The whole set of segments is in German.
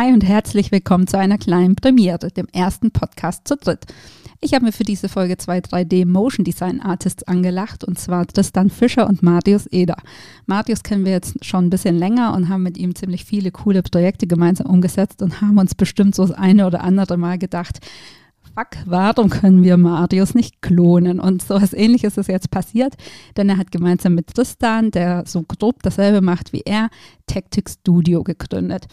Hi und herzlich willkommen zu einer kleinen Premiere, dem ersten Podcast zu dritt. Ich habe mir für diese Folge zwei 3D Motion Design Artists angelacht und zwar Tristan Fischer und Marius Eder. Marius kennen wir jetzt schon ein bisschen länger und haben mit ihm ziemlich viele coole Projekte gemeinsam umgesetzt und haben uns bestimmt so das eine oder andere Mal gedacht, fuck, warum können wir Marius nicht klonen? Und so etwas ähnliches ist jetzt passiert, denn er hat gemeinsam mit Tristan, der so grob dasselbe macht wie er, Tactic Studio gegründet.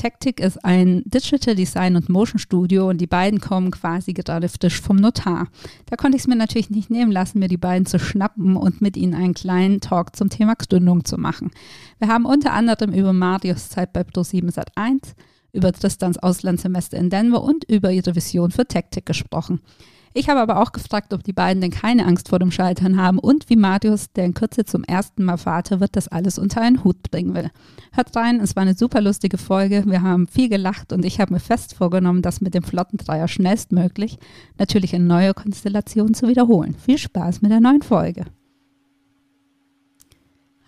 Tactic ist ein Digital Design und Motion Studio und die beiden kommen quasi gerade frisch vom Notar. Da konnte ich es mir natürlich nicht nehmen lassen, mir die beiden zu schnappen und mit ihnen einen kleinen Talk zum Thema Gründung zu machen. Wir haben unter anderem über Marius Zeit bei Pro7 Sat1, über Tristans Auslandssemester in Denver und über ihre Vision für Tactic gesprochen. Ich habe aber auch gefragt, ob die beiden denn keine Angst vor dem Scheitern haben und wie Marius, der in Kürze zum ersten Mal Vater wird, das alles unter einen Hut bringen will. Hört rein, es war eine super lustige Folge. Wir haben viel gelacht und ich habe mir fest vorgenommen, das mit dem Flottendreier schnellstmöglich natürlich in neuer Konstellation zu wiederholen. Viel Spaß mit der neuen Folge.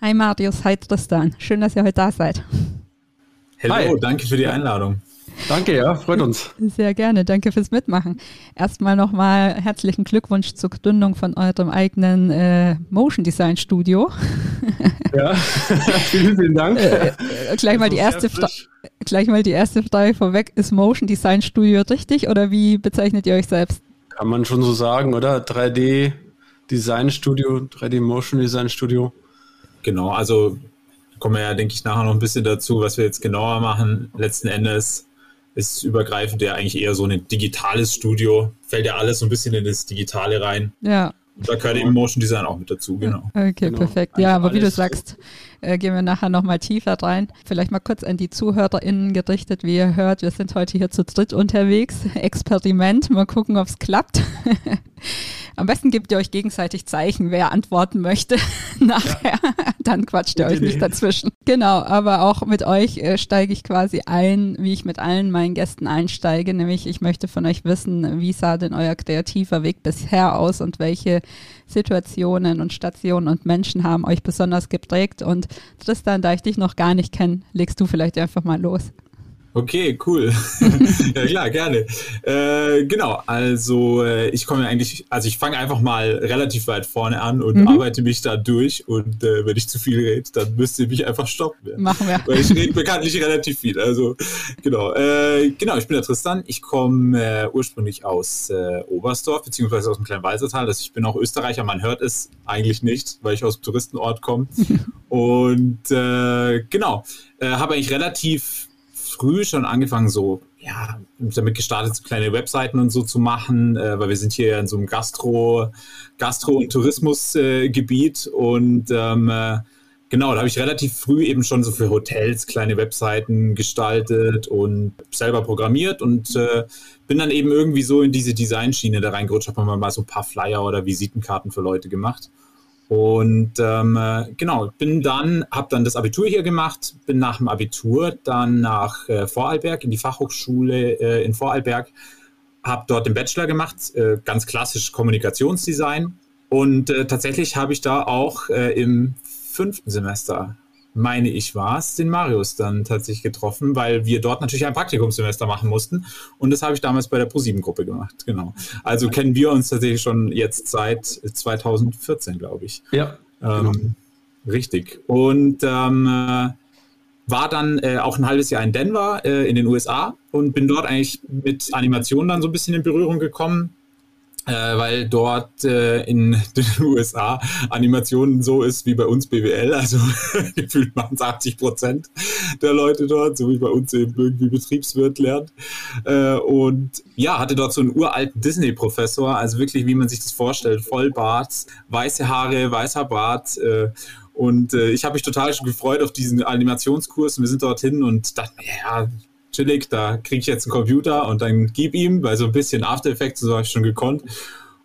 Hi Marius, hi Tristan. Schön, dass ihr heute da seid. Hallo, hi. danke für die Einladung. Danke, ja, freut uns. Sehr gerne, danke fürs Mitmachen. Erstmal nochmal herzlichen Glückwunsch zur Gründung von eurem eigenen äh, Motion Design Studio. Ja, vielen, vielen Dank. Äh, äh, gleich, mal die erste gleich mal die erste Frage vorweg. Ist Motion Design Studio richtig oder wie bezeichnet ihr euch selbst? Kann man schon so sagen, oder? 3D Design Studio, 3D Motion Design Studio. Genau, also kommen wir ja, denke ich, nachher noch ein bisschen dazu, was wir jetzt genauer machen. Letzten Endes ist übergreifend ja eigentlich eher so ein digitales Studio. Fällt ja alles so ein bisschen in das Digitale rein. Ja. Und da gehört eben Motion Design auch mit dazu, genau. Okay, genau. perfekt. Ja, aber wie du sagst, äh, gehen wir nachher nochmal tiefer rein. Vielleicht mal kurz an die ZuhörerInnen gerichtet, wie ihr hört, wir sind heute hier zu dritt unterwegs. Experiment, mal gucken, ob es klappt. Am besten gebt ihr euch gegenseitig Zeichen, wer antworten möchte nachher. Ja. Dann quatscht ihr euch nicht dazwischen. Genau, aber auch mit euch äh, steige ich quasi ein, wie ich mit allen meinen Gästen einsteige. Nämlich, ich möchte von euch wissen, wie sah denn euer kreativer Weg bisher aus und welche Situationen und Stationen und Menschen haben euch besonders geprägt. Und Tristan, da ich dich noch gar nicht kenne, legst du vielleicht einfach mal los. Okay, cool. ja klar, gerne. Äh, genau, also äh, ich komme eigentlich, also ich fange einfach mal relativ weit vorne an und mhm. arbeite mich da durch und äh, wenn ich zu viel rede, dann müsst ihr mich einfach stoppen. Ja. Machen wir. Weil ich rede bekanntlich relativ viel. Also genau, äh, genau, ich bin der Tristan. Ich komme äh, ursprünglich aus äh, Oberstdorf, beziehungsweise aus dem kleinen Walsertal. Also ich bin auch Österreicher, man hört es eigentlich nicht, weil ich aus dem Touristenort komme. und genau, habe eigentlich relativ früh schon angefangen, so, ja, damit gestartet, so kleine Webseiten und so zu machen, äh, weil wir sind hier in so einem Gastro, Gastro- und Tourismusgebiet äh, und ähm, äh, genau, da habe ich relativ früh eben schon so für Hotels kleine Webseiten gestaltet und selber programmiert und äh, bin dann eben irgendwie so in diese Designschiene da reingerutscht, habe mal so ein paar Flyer oder Visitenkarten für Leute gemacht. Und ähm, genau, bin dann, habe dann das Abitur hier gemacht, bin nach dem Abitur dann nach äh, Vorarlberg in die Fachhochschule äh, in Vorarlberg, habe dort den Bachelor gemacht, äh, ganz klassisch Kommunikationsdesign. Und äh, tatsächlich habe ich da auch äh, im fünften Semester meine ich, war es, den Marius dann tatsächlich getroffen, weil wir dort natürlich ein Praktikumssemester machen mussten. Und das habe ich damals bei der ProSieben-Gruppe gemacht, genau. Also kennen wir uns tatsächlich schon jetzt seit 2014, glaube ich. Ja. Ähm, genau. Richtig. Und ähm, äh, war dann äh, auch ein halbes Jahr in Denver äh, in den USA und bin dort eigentlich mit Animationen dann so ein bisschen in Berührung gekommen äh, weil dort äh, in den USA Animationen so ist wie bei uns BWL, also gefühlt machen es 80 Prozent der Leute dort, so wie bei uns eben irgendwie Betriebswirt lernt. Äh, und ja, hatte dort so einen uralten Disney-Professor, also wirklich, wie man sich das vorstellt, Vollbart, weiße Haare, weißer Bart. Äh, Und äh, ich habe mich total schon gefreut auf diesen Animationskurs und wir sind dorthin und dachte mir, ja, chillig, da kriege ich jetzt einen Computer und dann gib ihm, weil so ein bisschen After Effects so habe ich schon gekonnt.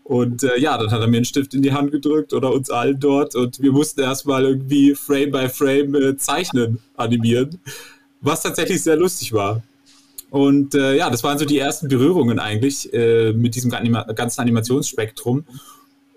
Und äh, ja, dann hat er mir einen Stift in die Hand gedrückt oder uns allen dort und wir mussten erstmal irgendwie Frame by Frame äh, zeichnen, animieren, was tatsächlich sehr lustig war. Und äh, ja, das waren so die ersten Berührungen eigentlich äh, mit diesem ganzen Animationsspektrum.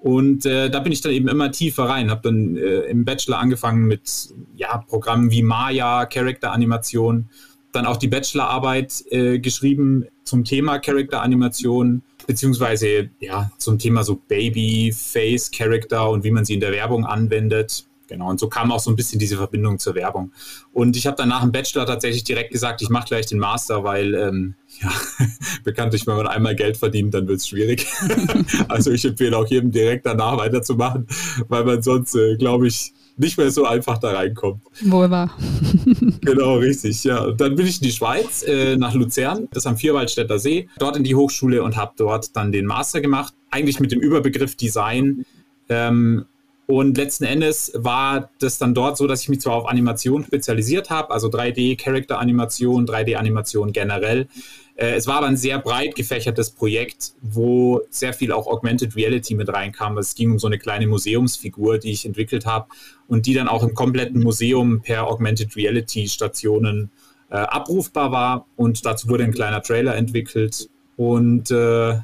Und äh, da bin ich dann eben immer tiefer rein, habe dann äh, im Bachelor angefangen mit ja, Programmen wie Maya, Character-Animation, dann auch die Bachelorarbeit äh, geschrieben zum Thema Character-Animation, beziehungsweise ja, zum Thema so Baby-Face-Character und wie man sie in der Werbung anwendet. Genau, und so kam auch so ein bisschen diese Verbindung zur Werbung. Und ich habe dann nach dem Bachelor tatsächlich direkt gesagt, ich mache gleich den Master, weil ähm, ja, bekanntlich, wenn man einmal Geld verdient, dann wird es schwierig. also ich empfehle auch jedem direkt danach weiterzumachen, weil man sonst, äh, glaube ich, nicht mehr so einfach da reinkommt. Wohl wahr. genau, richtig. Ja, und dann bin ich in die Schweiz, äh, nach Luzern, das am Vierwaldstätter See, dort in die Hochschule und habe dort dann den Master gemacht, eigentlich mit dem Überbegriff Design. Ähm, und letzten Endes war das dann dort so, dass ich mich zwar auf Animation spezialisiert habe, also 3D-Character-Animation, 3D-Animation generell. Äh, es war aber ein sehr breit gefächertes Projekt, wo sehr viel auch Augmented Reality mit reinkam. Es ging um so eine kleine Museumsfigur, die ich entwickelt habe und die dann auch im kompletten Museum per Augmented Reality Stationen äh, abrufbar war. Und dazu wurde ein kleiner Trailer entwickelt. Und äh,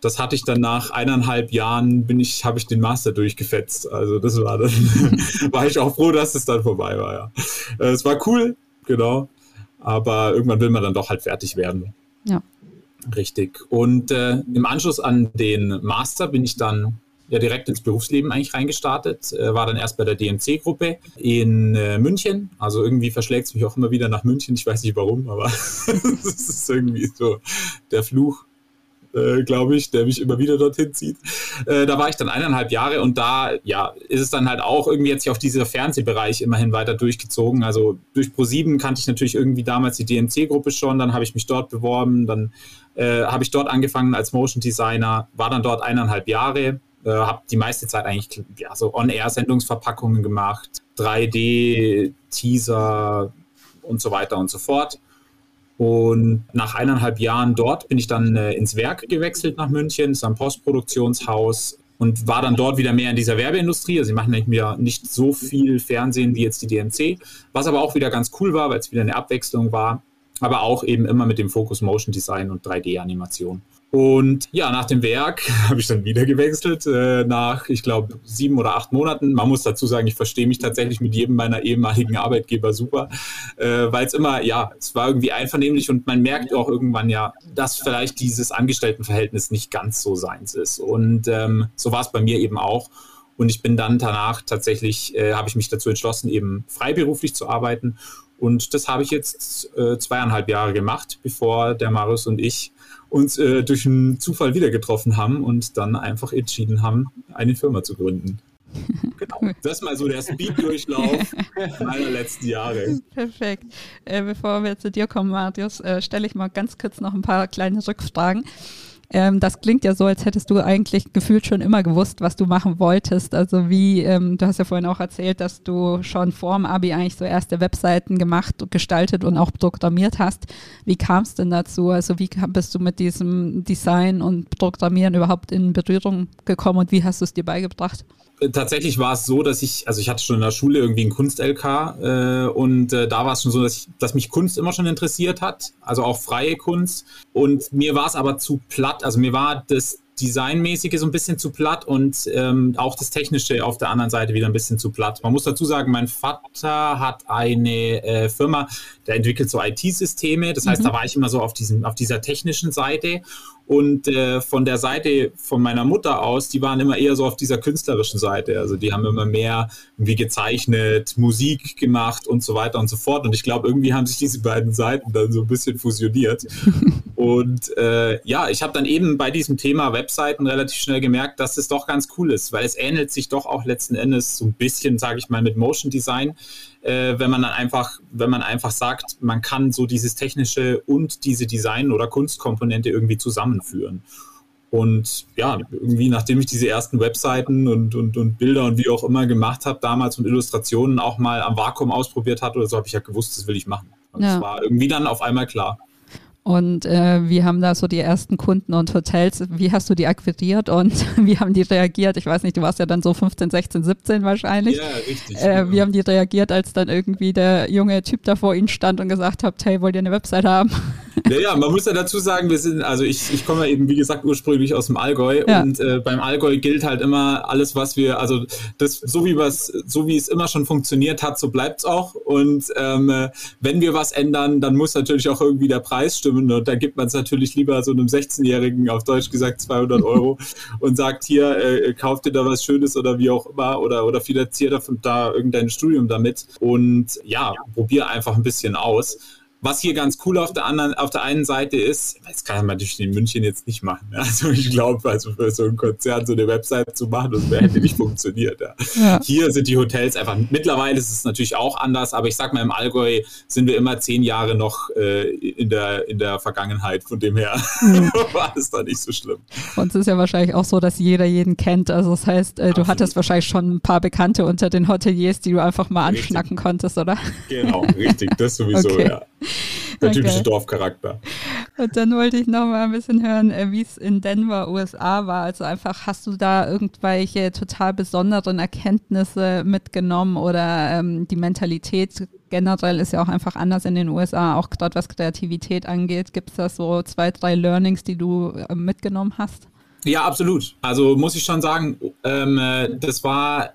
das hatte ich dann nach eineinhalb Jahren, bin ich, habe ich den Master durchgefetzt. Also das war dann, war ich auch froh, dass es dann vorbei war, ja. Äh, es war cool, genau. Aber irgendwann will man dann doch halt fertig werden. Ja. Richtig. Und äh, im Anschluss an den Master bin ich dann ja direkt ins Berufsleben eigentlich reingestartet. Äh, war dann erst bei der DMC-Gruppe in äh, München. Also irgendwie verschlägt es mich auch immer wieder nach München. Ich weiß nicht warum, aber es ist irgendwie so der Fluch äh, glaube ich, der mich immer wieder dorthin zieht. Äh, da war ich dann eineinhalb Jahre und da, ja, ist es dann halt auch irgendwie jetzt auf dieser Fernsehbereich immerhin weiter durchgezogen. Also durch Pro7 kannte ich natürlich irgendwie damals die DMC-Gruppe schon, dann habe ich mich dort beworben, dann äh, habe ich dort angefangen als Motion Designer, war dann dort eineinhalb Jahre, äh, habe die meiste Zeit eigentlich ja, so On-Air-Sendungsverpackungen gemacht, 3D-Teaser und so weiter und so fort. Und nach eineinhalb Jahren dort bin ich dann äh, ins Werk gewechselt nach München, ist ein Postproduktionshaus und war dann dort wieder mehr in dieser Werbeindustrie. Also sie machen nicht mehr nicht so viel Fernsehen wie jetzt die DMC, was aber auch wieder ganz cool war, weil es wieder eine Abwechslung war, aber auch eben immer mit dem Fokus Motion Design und 3D-Animation. Und ja, nach dem Werk habe ich dann wieder gewechselt, äh, nach, ich glaube, sieben oder acht Monaten. Man muss dazu sagen, ich verstehe mich tatsächlich mit jedem meiner ehemaligen Arbeitgeber super, äh, weil es immer, ja, es war irgendwie einvernehmlich und man merkt auch irgendwann ja, dass vielleicht dieses Angestelltenverhältnis nicht ganz so seins ist. Und ähm, so war es bei mir eben auch. Und ich bin dann danach tatsächlich, äh, habe ich mich dazu entschlossen, eben freiberuflich zu arbeiten. Und das habe ich jetzt äh, zweieinhalb Jahre gemacht, bevor der Marius und ich uns äh, durch einen Zufall wieder getroffen haben und dann einfach entschieden haben, eine Firma zu gründen. Genau. Das ist mal so der Speed-Durchlauf meiner letzten Jahre. Perfekt. Äh, bevor wir zu dir kommen, Marius, äh, stelle ich mal ganz kurz noch ein paar kleine Rückfragen. Ähm, das klingt ja so, als hättest du eigentlich gefühlt schon immer gewusst, was du machen wolltest. Also wie, ähm, du hast ja vorhin auch erzählt, dass du schon vor dem Abi eigentlich so erste Webseiten gemacht, gestaltet und auch programmiert hast. Wie kam es denn dazu? Also wie bist du mit diesem Design und Programmieren überhaupt in Berührung gekommen und wie hast du es dir beigebracht? tatsächlich war es so, dass ich, also ich hatte schon in der Schule irgendwie einen Kunst-LK äh, und äh, da war es schon so, dass, ich, dass mich Kunst immer schon interessiert hat, also auch freie Kunst. Und mir war es aber zu platt, also mir war das Designmäßige so ein bisschen zu platt und ähm, auch das Technische auf der anderen Seite wieder ein bisschen zu platt. Man muss dazu sagen, mein Vater hat eine äh, Firma, der entwickelt so IT-Systeme. Das heißt, mhm. da war ich immer so auf, diesem, auf dieser technischen Seite und äh, von der Seite von meiner Mutter aus, die waren immer eher so auf dieser künstlerischen Seite. Also die haben immer mehr wie gezeichnet, Musik gemacht und so weiter und so fort. Und ich glaube, irgendwie haben sich diese beiden Seiten dann so ein bisschen fusioniert. und äh, ja, ich habe dann eben bei diesem Thema Webseiten relativ schnell gemerkt, dass es doch ganz cool ist, weil es ähnelt sich doch auch letzten Endes so ein bisschen, sage ich mal, mit Motion Design äh, wenn man dann einfach, wenn man einfach sagt, man kann so dieses technische und diese Design- oder Kunstkomponente irgendwie zusammenführen. Und ja, irgendwie nachdem ich diese ersten Webseiten und, und, und Bilder und wie auch immer gemacht habe, damals und Illustrationen auch mal am Vakuum ausprobiert hatte oder so, habe ich ja gewusst, das will ich machen. Und ja. das war irgendwie dann auf einmal klar. Und äh, wie haben da so die ersten Kunden und Hotels, wie hast du die akquiriert und wie haben die reagiert? Ich weiß nicht, du warst ja dann so 15, 16, 17 wahrscheinlich. Ja, richtig. Äh, genau. Wie haben die reagiert, als dann irgendwie der junge Typ da vor ihnen stand und gesagt hat, hey, wollt ihr eine Website haben? Ja, ja, man muss ja dazu sagen, wir sind, also ich, ich komme ja eben, wie gesagt, ursprünglich aus dem Allgäu ja. und äh, beim Allgäu gilt halt immer alles, was wir, also das, so wie was, so wie es immer schon funktioniert hat, so bleibt es auch. Und ähm, wenn wir was ändern, dann muss natürlich auch irgendwie der Preis stimmen und da gibt man es natürlich lieber so einem 16-Jährigen, auf Deutsch gesagt 200 Euro und sagt hier, äh, kauft dir da was Schönes oder wie auch immer oder, oder finanziert da irgendein Studium damit und ja, probier einfach ein bisschen aus. Was hier ganz cool auf der anderen, auf der einen Seite ist, das kann man natürlich in München jetzt nicht machen. Also ich glaube, also für so ein Konzern so eine Website zu machen, das hätte nicht funktioniert. Ja. Ja. Hier sind die Hotels einfach, mittlerweile ist es natürlich auch anders, aber ich sag mal, im Allgäu sind wir immer zehn Jahre noch äh, in, der, in der Vergangenheit. Von dem her mhm. war es da nicht so schlimm. Und es ist ja wahrscheinlich auch so, dass jeder jeden kennt. Also das heißt, äh, du hattest wahrscheinlich schon ein paar Bekannte unter den Hoteliers, die du einfach mal richtig. anschnacken konntest, oder? Genau, richtig, das sowieso, okay. ja. Der okay. typische Dorfcharakter. Und dann wollte ich noch mal ein bisschen hören, äh, wie es in Denver, USA war. Also einfach, hast du da irgendwelche total besonderen Erkenntnisse mitgenommen oder ähm, die Mentalität generell ist ja auch einfach anders in den USA, auch gerade was Kreativität angeht. Gibt es da so zwei, drei Learnings, die du äh, mitgenommen hast? Ja, absolut. Also muss ich schon sagen, ähm, äh, das war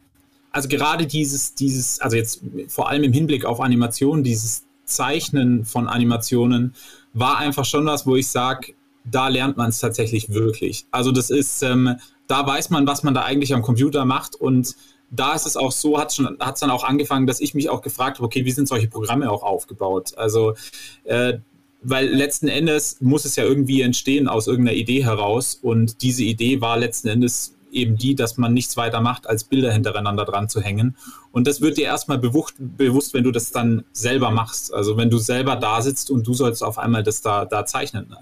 also gerade dieses, dieses, also jetzt vor allem im Hinblick auf Animation, dieses Zeichnen von Animationen war einfach schon was, wo ich sage, da lernt man es tatsächlich wirklich. Also das ist, ähm, da weiß man, was man da eigentlich am Computer macht und da ist es auch so, hat es dann auch angefangen, dass ich mich auch gefragt habe, okay, wie sind solche Programme auch aufgebaut? Also äh, weil letzten Endes muss es ja irgendwie entstehen aus irgendeiner Idee heraus und diese Idee war letzten Endes eben die, dass man nichts weiter macht, als Bilder hintereinander dran zu hängen. Und das wird dir erstmal bewusst, bewusst, wenn du das dann selber machst. Also wenn du selber da sitzt und du sollst auf einmal das da, da zeichnen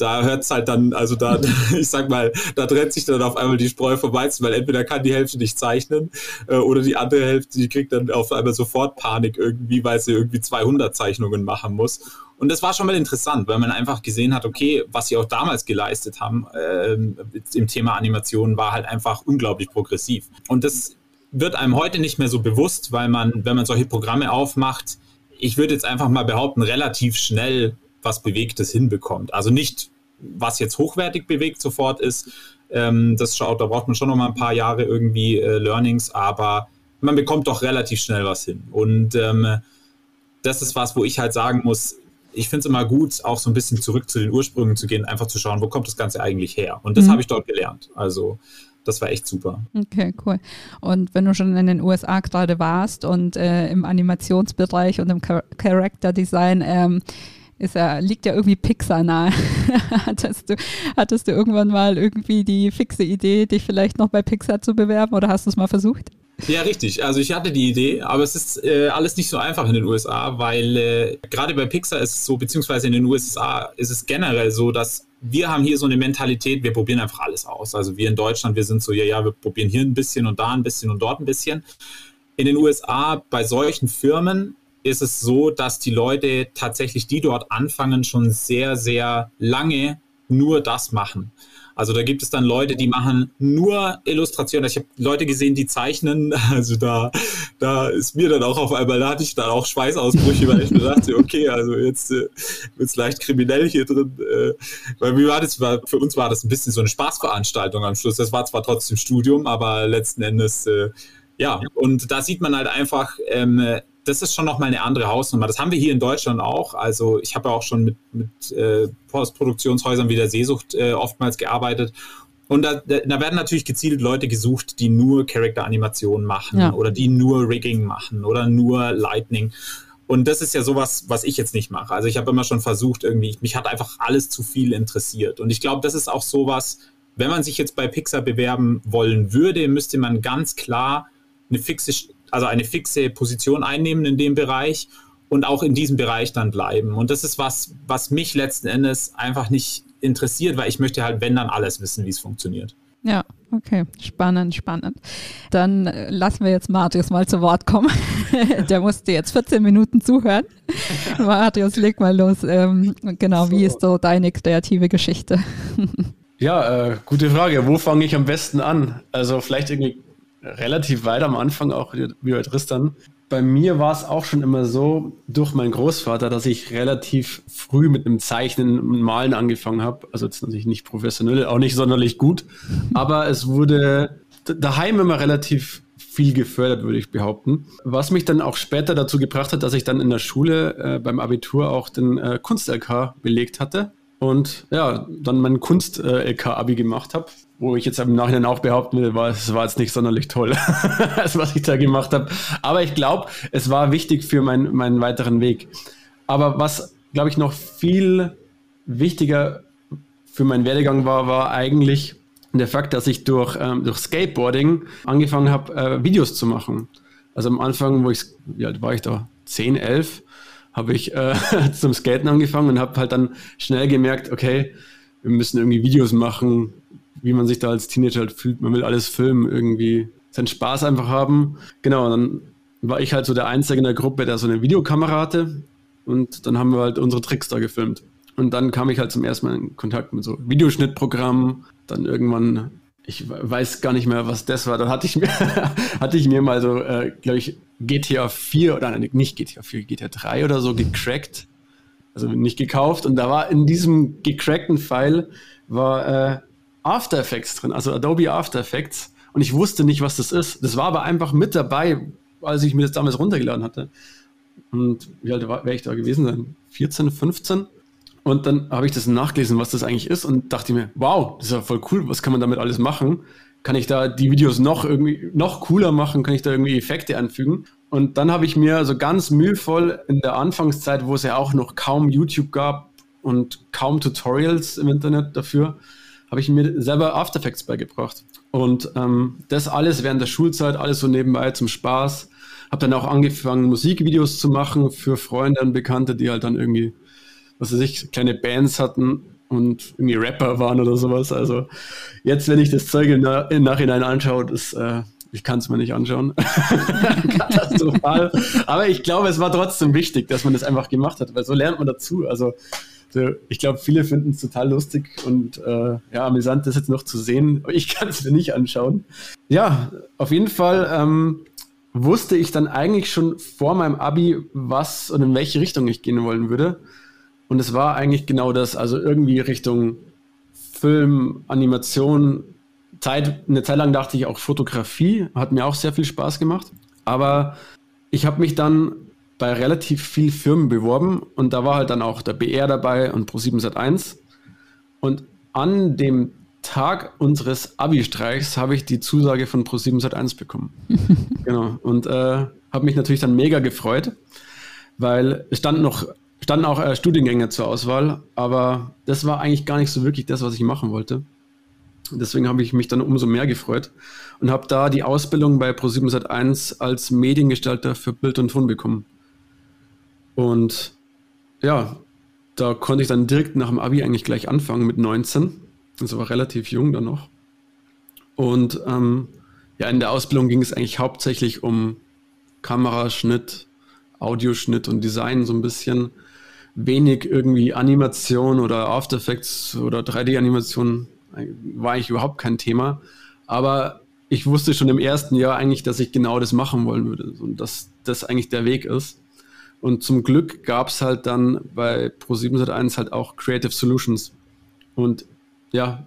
da hört es halt dann, also da, ich sag mal, da trennt sich dann auf einmal die Spreu vom Weizen, weil entweder kann die Hälfte nicht zeichnen äh, oder die andere Hälfte, die kriegt dann auf einmal sofort Panik irgendwie, weil sie irgendwie 200 Zeichnungen machen muss. Und das war schon mal interessant, weil man einfach gesehen hat, okay, was sie auch damals geleistet haben äh, im Thema Animation war halt einfach unglaublich progressiv. Und das wird einem heute nicht mehr so bewusst, weil man, wenn man solche Programme aufmacht, ich würde jetzt einfach mal behaupten, relativ schnell was Bewegtes hinbekommt. Also nicht, was jetzt hochwertig bewegt sofort ist. Ähm, das schaut, da braucht man schon noch mal ein paar Jahre irgendwie äh, Learnings, aber man bekommt doch relativ schnell was hin. Und ähm, das ist was, wo ich halt sagen muss, ich finde es immer gut, auch so ein bisschen zurück zu den Ursprüngen zu gehen, einfach zu schauen, wo kommt das Ganze eigentlich her. Und das mhm. habe ich dort gelernt. Also das war echt super. Okay, cool. Und wenn du schon in den USA gerade warst und äh, im Animationsbereich und im Char Character Design, ähm, ist ja, liegt ja irgendwie Pixar nahe. hattest, du, hattest du irgendwann mal irgendwie die fixe Idee, dich vielleicht noch bei Pixar zu bewerben oder hast du es mal versucht? Ja, richtig. Also ich hatte die Idee, aber es ist äh, alles nicht so einfach in den USA, weil äh, gerade bei Pixar ist es so, beziehungsweise in den USA ist es generell so, dass wir haben hier so eine Mentalität, wir probieren einfach alles aus. Also wir in Deutschland, wir sind so, ja, ja, wir probieren hier ein bisschen und da ein bisschen und dort ein bisschen. In den USA bei solchen Firmen ist es so, dass die Leute tatsächlich, die dort anfangen, schon sehr, sehr lange nur das machen. Also da gibt es dann Leute, die machen nur Illustrationen. Ich habe Leute gesehen, die zeichnen. Also da, da ist mir dann auch auf einmal, da hatte ich dann auch Schweißausbrüche, weil ich mir dachte, okay, also jetzt äh, wird es leicht kriminell hier drin. Äh, weil mir war das, für uns war das ein bisschen so eine Spaßveranstaltung am Schluss. Das war zwar trotzdem Studium, aber letzten Endes, äh, ja, und da sieht man halt einfach, ähm, das ist schon nochmal eine andere Hausnummer. Das haben wir hier in Deutschland auch. Also ich habe ja auch schon mit, mit äh, Postproduktionshäusern wie der Seesucht äh, oftmals gearbeitet. Und da, da, werden natürlich gezielt Leute gesucht, die nur Charakteranimationen machen ja. oder die nur Rigging machen oder nur Lightning. Und das ist ja sowas, was ich jetzt nicht mache. Also ich habe immer schon versucht, irgendwie, mich hat einfach alles zu viel interessiert. Und ich glaube, das ist auch sowas, wenn man sich jetzt bei Pixar bewerben wollen würde, müsste man ganz klar eine fixe also eine fixe Position einnehmen in dem Bereich und auch in diesem Bereich dann bleiben. Und das ist was, was mich letzten Endes einfach nicht interessiert, weil ich möchte halt, wenn dann alles wissen, wie es funktioniert. Ja, okay. Spannend, spannend. Dann äh, lassen wir jetzt Marius mal zu Wort kommen. Der musste jetzt 14 Minuten zuhören. Marius, leg mal los. Ähm, genau, so. wie ist so deine kreative Geschichte? ja, äh, gute Frage. Wo fange ich am besten an? Also vielleicht irgendwie relativ weit am Anfang auch wie bei Tristan bei mir war es auch schon immer so, durch meinen Großvater, dass ich relativ früh mit einem Zeichnen und Malen angefangen habe. Also jetzt natürlich nicht professionell, auch nicht sonderlich gut, aber es wurde daheim immer relativ viel gefördert, würde ich behaupten. Was mich dann auch später dazu gebracht hat, dass ich dann in der Schule äh, beim Abitur auch den äh, Kunst-LK belegt hatte und ja, dann mein Kunst-LK-Abi gemacht habe wo ich jetzt im Nachhinein auch behaupten will, war, es war jetzt nicht sonderlich toll, was ich da gemacht habe. Aber ich glaube, es war wichtig für mein, meinen weiteren Weg. Aber was, glaube ich, noch viel wichtiger für meinen Werdegang war, war eigentlich der Fakt, dass ich durch, ähm, durch Skateboarding angefangen habe, äh, Videos zu machen. Also am Anfang, wo ich, alt war ich da? 10, 11, habe ich äh, zum Skaten angefangen und habe halt dann schnell gemerkt, okay, wir müssen irgendwie Videos machen, wie man sich da als Teenager halt fühlt. Man will alles filmen, irgendwie seinen Spaß einfach haben. Genau, dann war ich halt so der Einzige in der Gruppe, der so eine Videokamera hatte. Und dann haben wir halt unsere Tricks da gefilmt. Und dann kam ich halt zum ersten Mal in Kontakt mit so Videoschnittprogrammen. Dann irgendwann, ich weiß gar nicht mehr, was das war. Dann hatte ich mir, hatte ich mir mal so, äh, glaube ich, GTA 4 oder nicht GTA 4, GTA 3 oder so gecrackt. Also nicht gekauft. Und da war in diesem gecrackten File war äh, After Effects drin, also Adobe After Effects. Und ich wusste nicht, was das ist. Das war aber einfach mit dabei, als ich mir das damals runtergeladen hatte. Und wie alt wäre ich da gewesen sein? 14, 15? Und dann habe ich das nachgelesen, was das eigentlich ist und dachte mir, wow, das ist ja voll cool, was kann man damit alles machen? Kann ich da die Videos noch irgendwie noch cooler machen? Kann ich da irgendwie Effekte anfügen? Und dann habe ich mir so ganz mühevoll in der Anfangszeit, wo es ja auch noch kaum YouTube gab und kaum Tutorials im Internet dafür, habe ich mir selber After Effects beigebracht. Und ähm, das alles während der Schulzeit, alles so nebenbei zum Spaß. Habe dann auch angefangen, Musikvideos zu machen für Freunde und Bekannte, die halt dann irgendwie, was weiß ich, kleine Bands hatten und irgendwie Rapper waren oder sowas. Also jetzt, wenn ich das Zeug im, Nachhinein anschaue, das, äh, ich kann es mir nicht anschauen. Katastrophal. Aber ich glaube, es war trotzdem wichtig, dass man das einfach gemacht hat, weil so lernt man dazu. Also ich glaube, viele finden es total lustig und äh, ja, amüsant, das jetzt noch zu sehen. Ich kann es mir nicht anschauen. Ja, auf jeden Fall ähm, wusste ich dann eigentlich schon vor meinem Abi, was und in welche Richtung ich gehen wollen würde. Und es war eigentlich genau das, also irgendwie Richtung Film, Animation. Zeit, eine Zeit lang dachte ich auch Fotografie, hat mir auch sehr viel Spaß gemacht. Aber ich habe mich dann bei relativ vielen Firmen beworben und da war halt dann auch der BR dabei und Pro7 Sat1. Und an dem Tag unseres Abi-Streichs habe ich die Zusage von Pro7 Sat1 bekommen. genau. Und äh, habe mich natürlich dann mega gefreut, weil es stand noch, standen auch äh, Studiengänge zur Auswahl, aber das war eigentlich gar nicht so wirklich das, was ich machen wollte. Deswegen habe ich mich dann umso mehr gefreut und habe da die Ausbildung bei Pro7 Sat1 als Mediengestalter für Bild und Ton bekommen. Und ja, da konnte ich dann direkt nach dem Abi eigentlich gleich anfangen mit 19. Also war relativ jung dann noch. Und ähm, ja, in der Ausbildung ging es eigentlich hauptsächlich um Kameraschnitt, Audioschnitt und Design so ein bisschen. Wenig irgendwie Animation oder After Effects oder 3D-Animation war eigentlich überhaupt kein Thema. Aber ich wusste schon im ersten Jahr eigentlich, dass ich genau das machen wollen würde und dass das eigentlich der Weg ist. Und zum Glück gab es halt dann bei Pro7 Sat1 halt auch Creative Solutions. Und ja,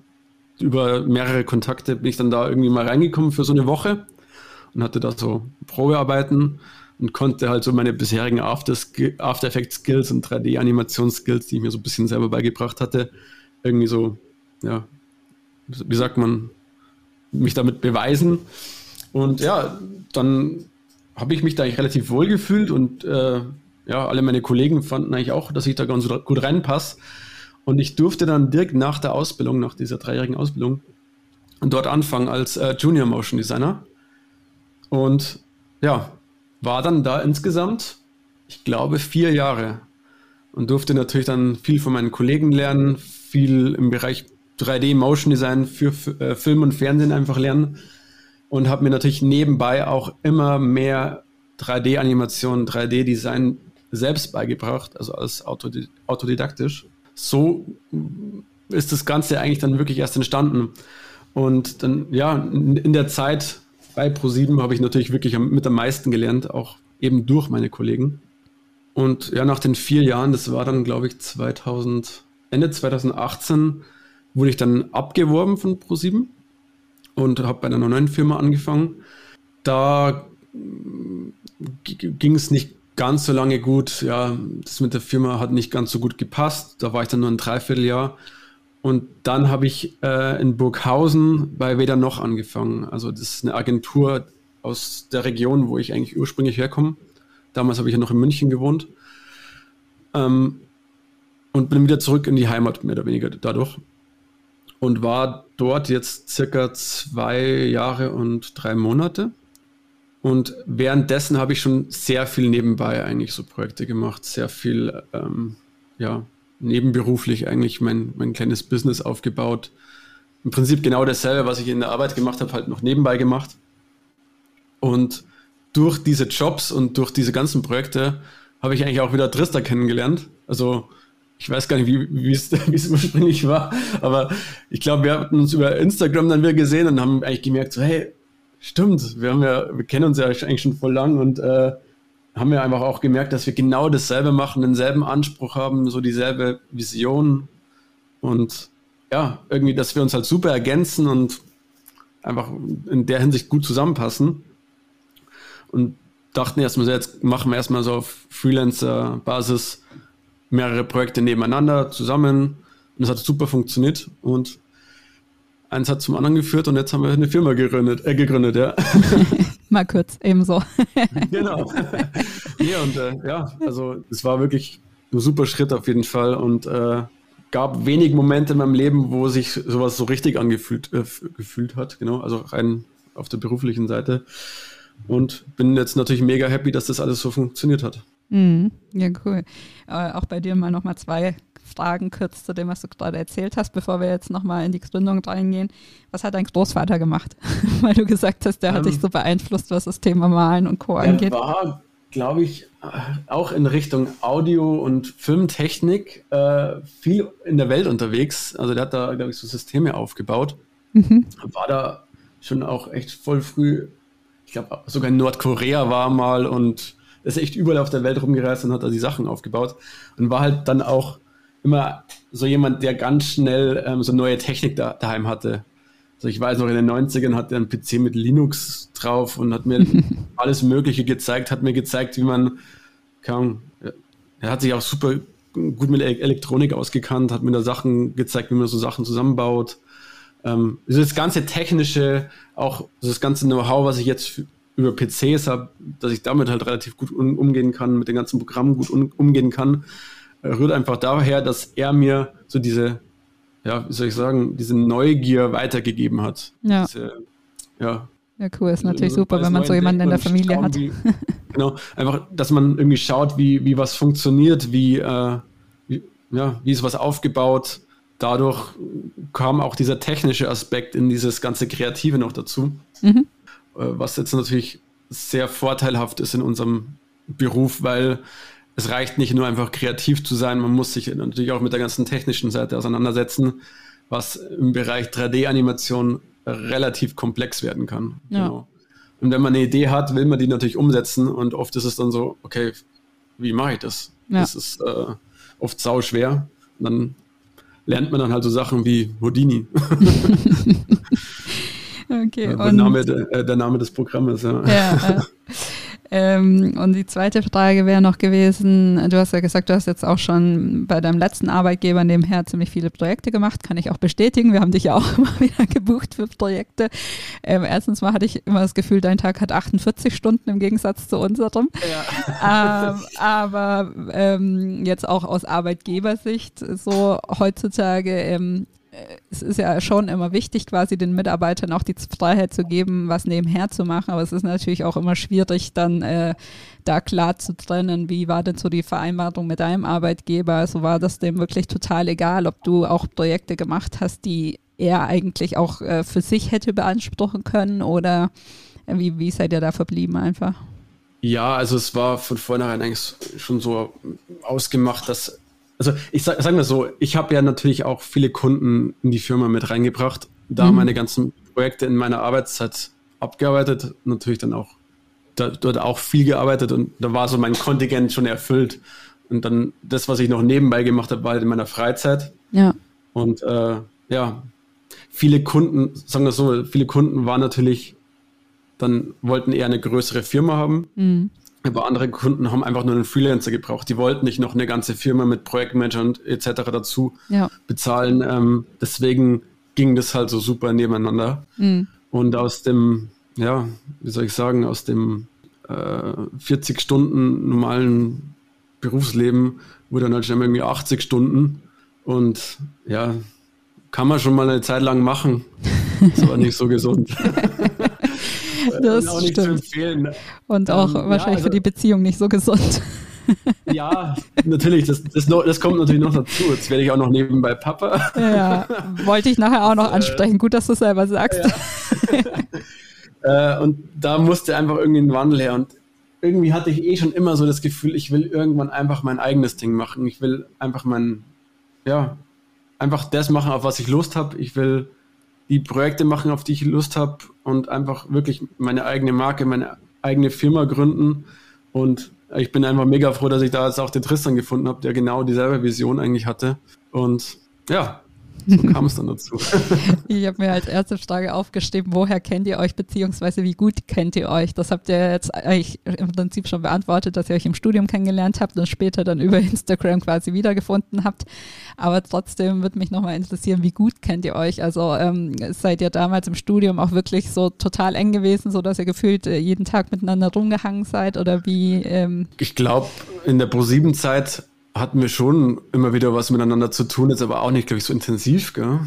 über mehrere Kontakte bin ich dann da irgendwie mal reingekommen für so eine Woche und hatte da so Probearbeiten und konnte halt so meine bisherigen After, After Effects Skills und 3D-Animationsskills, die ich mir so ein bisschen selber beigebracht hatte, irgendwie so, ja, wie sagt man, mich damit beweisen. Und ja, dann habe ich mich da eigentlich relativ wohl gefühlt und äh, ja, alle meine Kollegen fanden eigentlich auch, dass ich da ganz gut reinpasse. Und ich durfte dann direkt nach der Ausbildung, nach dieser dreijährigen Ausbildung, dort anfangen als äh, Junior Motion Designer. Und ja, war dann da insgesamt, ich glaube, vier Jahre. Und durfte natürlich dann viel von meinen Kollegen lernen, viel im Bereich 3D Motion Design für äh, Film und Fernsehen einfach lernen und habe mir natürlich nebenbei auch immer mehr 3D-Animation, 3D-Design selbst beigebracht, also als autodidaktisch. So ist das Ganze eigentlich dann wirklich erst entstanden. Und dann, ja, in der Zeit bei Pro7 habe ich natürlich wirklich mit am meisten gelernt, auch eben durch meine Kollegen. Und ja, nach den vier Jahren, das war dann, glaube ich, 2000, Ende 2018, wurde ich dann abgeworben von Pro7 und habe bei einer neuen Firma angefangen. Da ging es nicht ganz so lange gut. Ja, das mit der Firma hat nicht ganz so gut gepasst. Da war ich dann nur ein Dreivierteljahr. Und dann habe ich äh, in Burghausen bei Weder noch angefangen. Also das ist eine Agentur aus der Region, wo ich eigentlich ursprünglich herkomme. Damals habe ich ja noch in München gewohnt. Ähm, und bin wieder zurück in die Heimat, mehr oder weniger dadurch. Und war dort jetzt circa zwei Jahre und drei Monate. Und währenddessen habe ich schon sehr viel nebenbei eigentlich so Projekte gemacht, sehr viel, ähm, ja, nebenberuflich eigentlich mein, mein kleines Business aufgebaut. Im Prinzip genau dasselbe, was ich in der Arbeit gemacht habe, halt noch nebenbei gemacht. Und durch diese Jobs und durch diese ganzen Projekte habe ich eigentlich auch wieder Trista kennengelernt. Also ich weiß gar nicht, wie, es ursprünglich war, aber ich glaube, wir hatten uns über Instagram dann wieder gesehen und haben eigentlich gemerkt, so, hey, Stimmt, wir haben ja, wir kennen uns ja eigentlich schon voll lang und äh, haben ja einfach auch gemerkt, dass wir genau dasselbe machen, denselben Anspruch haben, so dieselbe Vision und ja, irgendwie, dass wir uns halt super ergänzen und einfach in der Hinsicht gut zusammenpassen. Und dachten erstmal, jetzt machen wir erstmal so auf Freelancer-Basis mehrere Projekte nebeneinander zusammen. Und es hat super funktioniert und eins hat zum anderen geführt und jetzt haben wir eine Firma gegründet, äh, gegründet ja. Mal kurz, ebenso. genau. ja, und äh, ja, also es war wirklich ein super Schritt auf jeden Fall und äh, gab wenig Momente in meinem Leben, wo sich sowas so richtig angefühlt äh, gefühlt hat, genau, also rein auf der beruflichen Seite. Und bin jetzt natürlich mega happy, dass das alles so funktioniert hat. Mhm. Ja, cool. Äh, auch bei dir mal nochmal zwei Fragen kurz zu dem, was du gerade erzählt hast, bevor wir jetzt nochmal in die Gründung reingehen. Was hat dein Großvater gemacht? Weil du gesagt hast, der ähm, hat dich so beeinflusst, was das Thema Malen und Co. angeht. Er war, glaube ich, auch in Richtung Audio- und Filmtechnik äh, viel in der Welt unterwegs. Also der hat da, glaube ich, so Systeme aufgebaut. Mhm. War da schon auch echt voll früh, ich glaube, sogar in Nordkorea war mal und ist echt überall auf der Welt rumgereist und hat da die Sachen aufgebaut und war halt dann auch immer so jemand, der ganz schnell ähm, so neue Technik da, daheim hatte. Also ich weiß noch, in den 90ern hat er einen PC mit Linux drauf und hat mir alles Mögliche gezeigt, hat mir gezeigt, wie man, kann, er hat sich auch super gut mit Elektronik ausgekannt, hat mir da Sachen gezeigt, wie man so Sachen zusammenbaut. Ähm, also das ganze Technische, auch das ganze Know-how, was ich jetzt über PCs habe, dass ich damit halt relativ gut umgehen kann, mit den ganzen Programmen gut umgehen kann, rührt einfach daher, dass er mir so diese, ja, wie soll ich sagen, diese Neugier weitergegeben hat. Ja. Diese, ja. Ja, cool, ist natürlich super, wenn man so jemanden in der Familie hat. Wie, genau, einfach, dass man irgendwie schaut, wie, wie was funktioniert, wie, äh, wie, ja, wie ist was aufgebaut. Dadurch kam auch dieser technische Aspekt in dieses ganze Kreative noch dazu, mhm. Äh, was jetzt natürlich sehr vorteilhaft ist in unserem Beruf, weil es reicht nicht nur einfach kreativ zu sein, man muss sich natürlich auch mit der ganzen technischen Seite auseinandersetzen, was im Bereich 3D-Animation relativ komplex werden kann. Ja. Genau. Und wenn man eine Idee hat, will man die natürlich umsetzen und oft ist es dann so, okay, wie mache ich das? Ja. Das ist äh, oft sau schwer. Und dann lernt man dann halt so Sachen wie Houdini. okay. der, Name, äh, der, Name des Programmes, ja. ja. Ähm, und die zweite Frage wäre noch gewesen, du hast ja gesagt, du hast jetzt auch schon bei deinem letzten Arbeitgeber nebenher ziemlich viele Projekte gemacht, kann ich auch bestätigen. Wir haben dich ja auch immer wieder gebucht für Projekte. Ähm, erstens mal hatte ich immer das Gefühl, dein Tag hat 48 Stunden im Gegensatz zu unserem. Ja. Ähm, aber ähm, jetzt auch aus Arbeitgebersicht so heutzutage, ähm, es ist ja schon immer wichtig, quasi den Mitarbeitern auch die Freiheit zu geben, was nebenher zu machen. Aber es ist natürlich auch immer schwierig, dann äh, da klar zu trennen, wie war denn so die Vereinbarung mit deinem Arbeitgeber. Also war das dem wirklich total egal, ob du auch Projekte gemacht hast, die er eigentlich auch äh, für sich hätte beanspruchen können oder wie, wie seid ihr da verblieben einfach? Ja, also es war von vornherein eigentlich schon so ausgemacht, dass also ich sage sag mal so, ich habe ja natürlich auch viele Kunden in die Firma mit reingebracht, da mhm. meine ganzen Projekte in meiner Arbeitszeit abgearbeitet, natürlich dann auch da, dort auch viel gearbeitet und da war so mein Kontingent schon erfüllt. Und dann das, was ich noch nebenbei gemacht habe, war halt in meiner Freizeit. Ja. Und äh, ja, viele Kunden, sagen wir so, viele Kunden waren natürlich, dann wollten eher eine größere Firma haben. Mhm. Aber andere Kunden haben einfach nur einen Freelancer gebraucht. Die wollten nicht noch eine ganze Firma mit Projektmanagern etc. dazu ja. bezahlen. Ähm, deswegen ging das halt so super nebeneinander. Mhm. Und aus dem, ja, wie soll ich sagen, aus dem äh, 40 Stunden normalen Berufsleben wurde dann halt schon irgendwie 80 Stunden. Und ja, kann man schon mal eine Zeit lang machen. Das war nicht so gesund. das auch nicht stimmt. zu empfehlen. Und auch ähm, wahrscheinlich ja, also, für die Beziehung nicht so gesund. Ja, natürlich, das, das, das, kommt natürlich noch dazu. Jetzt werde ich auch noch nebenbei Papa. Ja, wollte ich nachher auch noch äh, ansprechen. Gut, dass du es selber sagst. Ja. äh, und da musste einfach irgendwie ein Wandel her. Und irgendwie hatte ich eh schon immer so das Gefühl, ich will irgendwann einfach mein eigenes Ding machen. Ich will einfach mein, ja, einfach das machen, auf was ich Lust habe. Ich will die Projekte machen, auf die ich Lust habe und einfach wirklich meine eigene Marke, meine eigene Firma gründen. Und ich bin einfach mega froh, dass ich da jetzt auch den Tristan gefunden habe, der genau dieselbe Vision eigentlich hatte. Und ja, so kam es dann dazu. ich habe mir als erste Frage aufgeschrieben, woher kennt ihr euch, beziehungsweise wie gut kennt ihr euch? Das habt ihr jetzt eigentlich im Prinzip schon beantwortet, dass ihr euch im Studium kennengelernt habt und später dann über Instagram quasi wiedergefunden habt. Aber trotzdem würde mich nochmal interessieren, wie gut kennt ihr euch? Also ähm, seid ihr damals im Studium auch wirklich so total eng gewesen, so dass ihr gefühlt äh, jeden Tag miteinander rumgehangen seid oder wie? Ähm ich glaube, in der Pro-7-Zeit hatten wir schon immer wieder was miteinander zu tun, jetzt aber auch nicht, glaube ich, so intensiv, gell?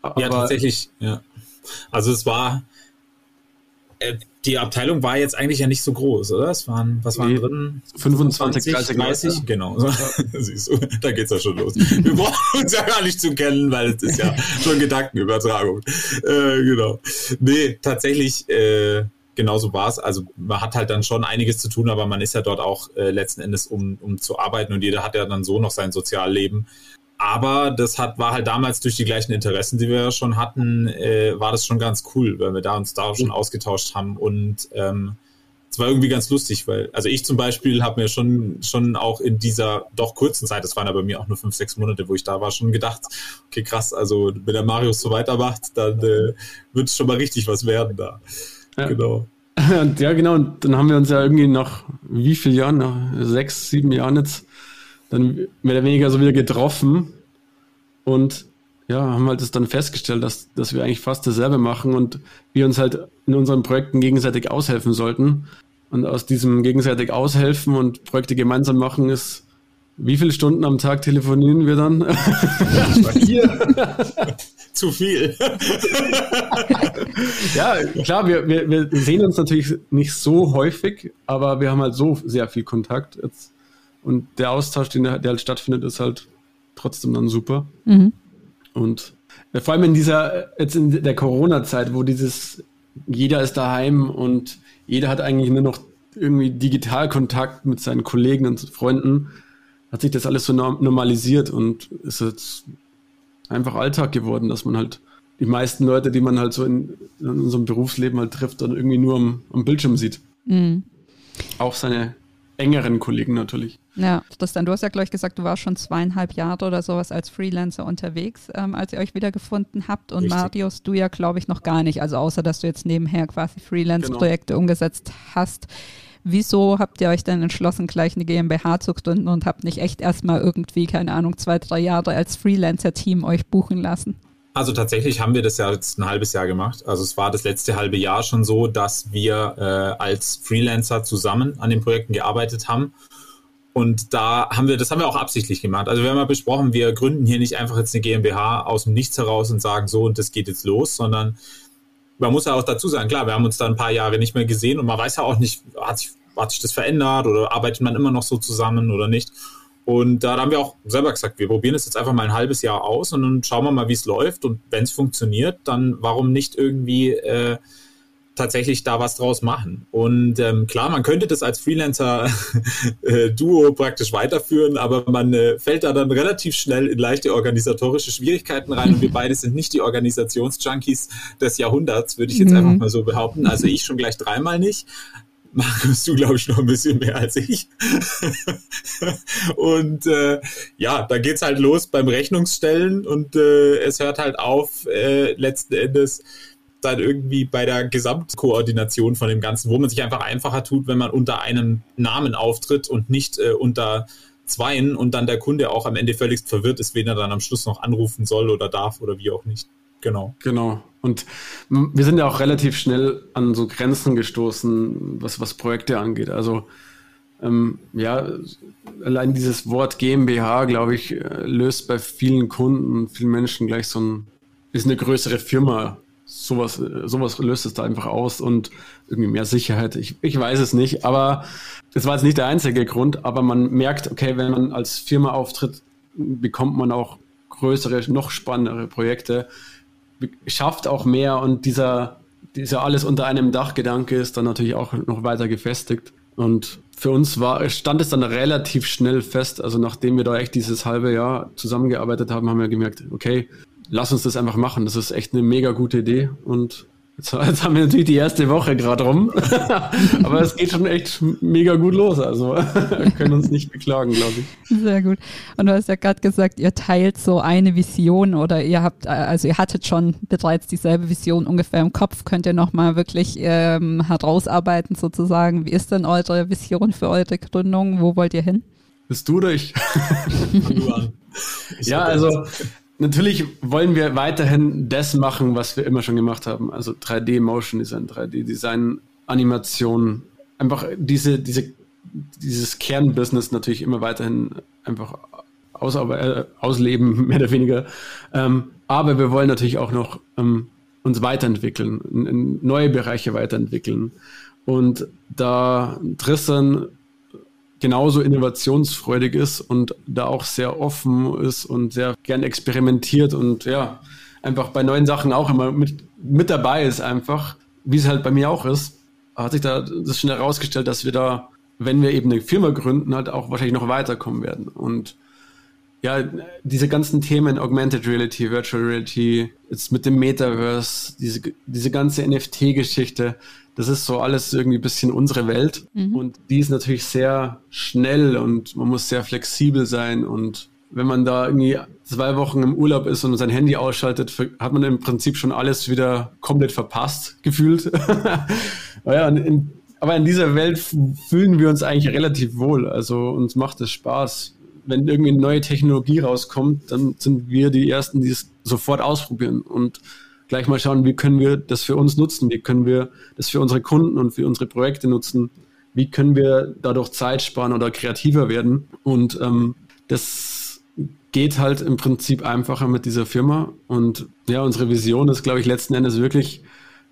Aber ja, tatsächlich, ja. Also es war, äh, die Abteilung war jetzt eigentlich ja nicht so groß, oder? Es waren, was waren nee, drin? 25, 30, 30 genau. Ja. Siehst du, da geht's ja schon los. Wir brauchen uns ja gar nicht zu kennen, weil es ist ja schon Gedankenübertragung. Äh, genau. Nee, tatsächlich, äh, genauso war es. Also man hat halt dann schon einiges zu tun, aber man ist ja dort auch äh, letzten Endes, um, um zu arbeiten und jeder hat ja dann so noch sein Sozialleben. Aber das hat, war halt damals durch die gleichen Interessen, die wir ja schon hatten, äh, war das schon ganz cool, weil wir da uns da schon ausgetauscht haben und ähm, es war irgendwie ganz lustig, weil, also ich zum Beispiel habe mir schon, schon auch in dieser doch kurzen Zeit, das waren ja bei mir auch nur fünf, sechs Monate, wo ich da war, schon gedacht, okay, krass, also wenn der Marius so weitermacht, dann äh, wird es schon mal richtig was werden da. Ja. Genau. ja, genau. Und dann haben wir uns ja irgendwie nach wie vielen Jahren, nach sechs, sieben Jahren jetzt, dann mehr oder weniger so wieder getroffen und ja, haben halt das dann festgestellt, dass, dass wir eigentlich fast dasselbe machen und wir uns halt in unseren Projekten gegenseitig aushelfen sollten. Und aus diesem gegenseitig aushelfen und Projekte gemeinsam machen ist, wie viele Stunden am Tag telefonieren wir dann? Zu viel. ja, klar, wir, wir, wir sehen uns natürlich nicht so häufig, aber wir haben halt so sehr viel Kontakt jetzt. Und der Austausch, den, der halt stattfindet, ist halt trotzdem dann super. Mhm. Und vor allem in dieser, jetzt in der Corona-Zeit, wo dieses, jeder ist daheim und jeder hat eigentlich nur noch irgendwie Digitalkontakt mit seinen Kollegen und Freunden, hat sich das alles so normalisiert und ist jetzt einfach Alltag geworden, dass man halt die meisten Leute, die man halt so in, in unserem Berufsleben halt trifft, dann irgendwie nur am, am Bildschirm sieht. Mhm. Auch seine engeren Kollegen natürlich. Ja, Tristan, du hast ja gleich gesagt, du warst schon zweieinhalb Jahre oder sowas als Freelancer unterwegs, ähm, als ihr euch wiedergefunden habt. Und Richtig. Marius, du ja, glaube ich, noch gar nicht. Also außer, dass du jetzt nebenher quasi Freelance-Projekte genau. umgesetzt hast. Wieso habt ihr euch denn entschlossen, gleich eine GmbH zu gründen und habt nicht echt erstmal irgendwie, keine Ahnung, zwei, drei Jahre als Freelancer-Team euch buchen lassen? Also tatsächlich haben wir das ja jetzt ein halbes Jahr gemacht. Also es war das letzte halbe Jahr schon so, dass wir äh, als Freelancer zusammen an den Projekten gearbeitet haben. Und da haben wir, das haben wir auch absichtlich gemacht. Also wir haben ja besprochen, wir gründen hier nicht einfach jetzt eine GmbH aus dem Nichts heraus und sagen so und das geht jetzt los, sondern man muss ja auch dazu sagen, klar, wir haben uns da ein paar Jahre nicht mehr gesehen und man weiß ja auch nicht, hat sich, hat sich das verändert oder arbeitet man immer noch so zusammen oder nicht. Und da haben wir auch selber gesagt, wir probieren es jetzt einfach mal ein halbes Jahr aus und dann schauen wir mal, wie es läuft. Und wenn es funktioniert, dann warum nicht irgendwie äh, tatsächlich da was draus machen. Und ähm, klar, man könnte das als Freelancer-Duo äh, praktisch weiterführen, aber man äh, fällt da dann relativ schnell in leichte organisatorische Schwierigkeiten rein. Und wir beide sind nicht die Organisationsjunkies des Jahrhunderts, würde ich jetzt mhm. einfach mal so behaupten. Also ich schon gleich dreimal nicht. Markus, du glaube ich noch ein bisschen mehr als ich. und äh, ja, da geht's halt los beim Rechnungsstellen und äh, es hört halt auf äh, letzten Endes dann irgendwie bei der Gesamtkoordination von dem Ganzen, wo man sich einfach einfacher tut, wenn man unter einem Namen auftritt und nicht äh, unter zweien und dann der Kunde auch am Ende völlig verwirrt ist, wen er dann am Schluss noch anrufen soll oder darf oder wie auch nicht. Genau. Genau. Und wir sind ja auch relativ schnell an so Grenzen gestoßen, was, was Projekte angeht. Also ähm, ja, allein dieses Wort GmbH, glaube ich, äh, löst bei vielen Kunden, vielen Menschen gleich so ein, ist eine größere Firma sowas, sowas löst es da einfach aus und irgendwie mehr Sicherheit. Ich, ich weiß es nicht, aber das war jetzt nicht der einzige Grund, aber man merkt, okay, wenn man als Firma auftritt, bekommt man auch größere, noch spannendere Projekte, schafft auch mehr und dieser, dieser alles unter einem Dachgedanke ist dann natürlich auch noch weiter gefestigt. Und für uns war, stand es dann relativ schnell fest. Also nachdem wir da echt dieses halbe Jahr zusammengearbeitet haben, haben wir gemerkt, okay, lass uns das einfach machen. Das ist echt eine mega gute Idee. Und jetzt, jetzt haben wir natürlich die erste Woche gerade rum. Aber es geht schon echt mega gut los. Also wir können uns nicht beklagen, glaube ich. Sehr gut. Und du hast ja gerade gesagt, ihr teilt so eine Vision oder ihr habt, also ihr hattet schon bereits dieselbe Vision ungefähr im Kopf. Könnt ihr nochmal wirklich ähm, herausarbeiten sozusagen? Wie ist denn eure Vision für eure Gründung? Wo wollt ihr hin? Bist du durch? ja, also Natürlich wollen wir weiterhin das machen, was wir immer schon gemacht haben. Also 3D Motion Design, 3D Design, Animation. Einfach diese, diese, dieses Kernbusiness natürlich immer weiterhin einfach aus, äh, ausleben, mehr oder weniger. Ähm, aber wir wollen natürlich auch noch ähm, uns weiterentwickeln, in, in neue Bereiche weiterentwickeln. Und da Tristan genauso innovationsfreudig ist und da auch sehr offen ist und sehr gern experimentiert und ja, einfach bei neuen Sachen auch immer mit, mit dabei ist einfach, wie es halt bei mir auch ist, hat sich da das schon herausgestellt, dass wir da, wenn wir eben eine Firma gründen, halt auch wahrscheinlich noch weiterkommen werden. Und ja, diese ganzen Themen, Augmented Reality, Virtual Reality, jetzt mit dem Metaverse, diese, diese ganze NFT-Geschichte, das ist so alles irgendwie ein bisschen unsere Welt. Mhm. Und die ist natürlich sehr schnell und man muss sehr flexibel sein. Und wenn man da irgendwie zwei Wochen im Urlaub ist und sein Handy ausschaltet, hat man im Prinzip schon alles wieder komplett verpasst, gefühlt. ja, in, aber in dieser Welt fühlen wir uns eigentlich relativ wohl. Also uns macht es Spaß. Wenn irgendwie eine neue Technologie rauskommt, dann sind wir die Ersten, die es sofort ausprobieren. Und gleich mal schauen, wie können wir das für uns nutzen, wie können wir das für unsere Kunden und für unsere Projekte nutzen, wie können wir dadurch Zeit sparen oder kreativer werden. Und ähm, das geht halt im Prinzip einfacher mit dieser Firma. Und ja, unsere Vision ist, glaube ich, letzten Endes wirklich,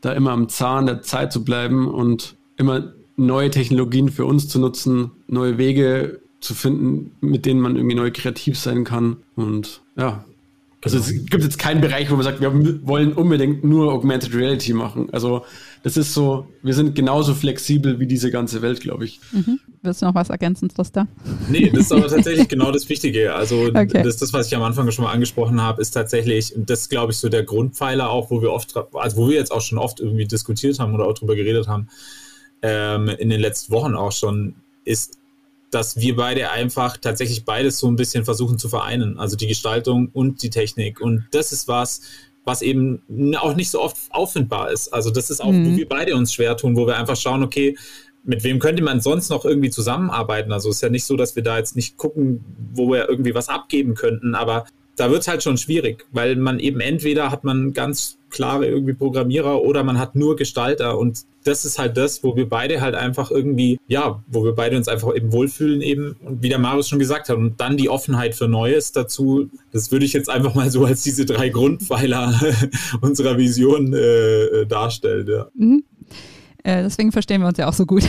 da immer am Zahn der Zeit zu bleiben und immer neue Technologien für uns zu nutzen, neue Wege zu finden, mit denen man irgendwie neu kreativ sein kann. Und ja, also es gibt jetzt keinen Bereich, wo man sagt, wir wollen unbedingt nur Augmented Reality machen. Also das ist so, wir sind genauso flexibel wie diese ganze Welt, glaube ich. Mhm. Willst du noch was ergänzen, Trista? Nee, das ist aber tatsächlich genau das Wichtige. Also okay. das, das, was ich am Anfang schon mal angesprochen habe, ist tatsächlich, und das glaube ich so der Grundpfeiler auch, wo wir oft, also wo wir jetzt auch schon oft irgendwie diskutiert haben oder auch drüber geredet haben, ähm, in den letzten Wochen auch schon, ist dass wir beide einfach tatsächlich beides so ein bisschen versuchen zu vereinen. Also die Gestaltung und die Technik. Und das ist was, was eben auch nicht so oft auffindbar ist. Also das ist auch, mhm. wo wir beide uns schwer tun, wo wir einfach schauen, okay, mit wem könnte man sonst noch irgendwie zusammenarbeiten? Also es ist ja nicht so, dass wir da jetzt nicht gucken, wo wir irgendwie was abgeben könnten, aber da wird es halt schon schwierig, weil man eben entweder hat man ganz klare irgendwie Programmierer oder man hat nur Gestalter und das ist halt das, wo wir beide halt einfach irgendwie, ja, wo wir beide uns einfach eben wohlfühlen eben und wie der Marius schon gesagt hat und dann die Offenheit für Neues dazu, das würde ich jetzt einfach mal so als diese drei Grundpfeiler unserer Vision äh, darstellen. Ja. Mhm. Äh, deswegen verstehen wir uns ja auch so gut.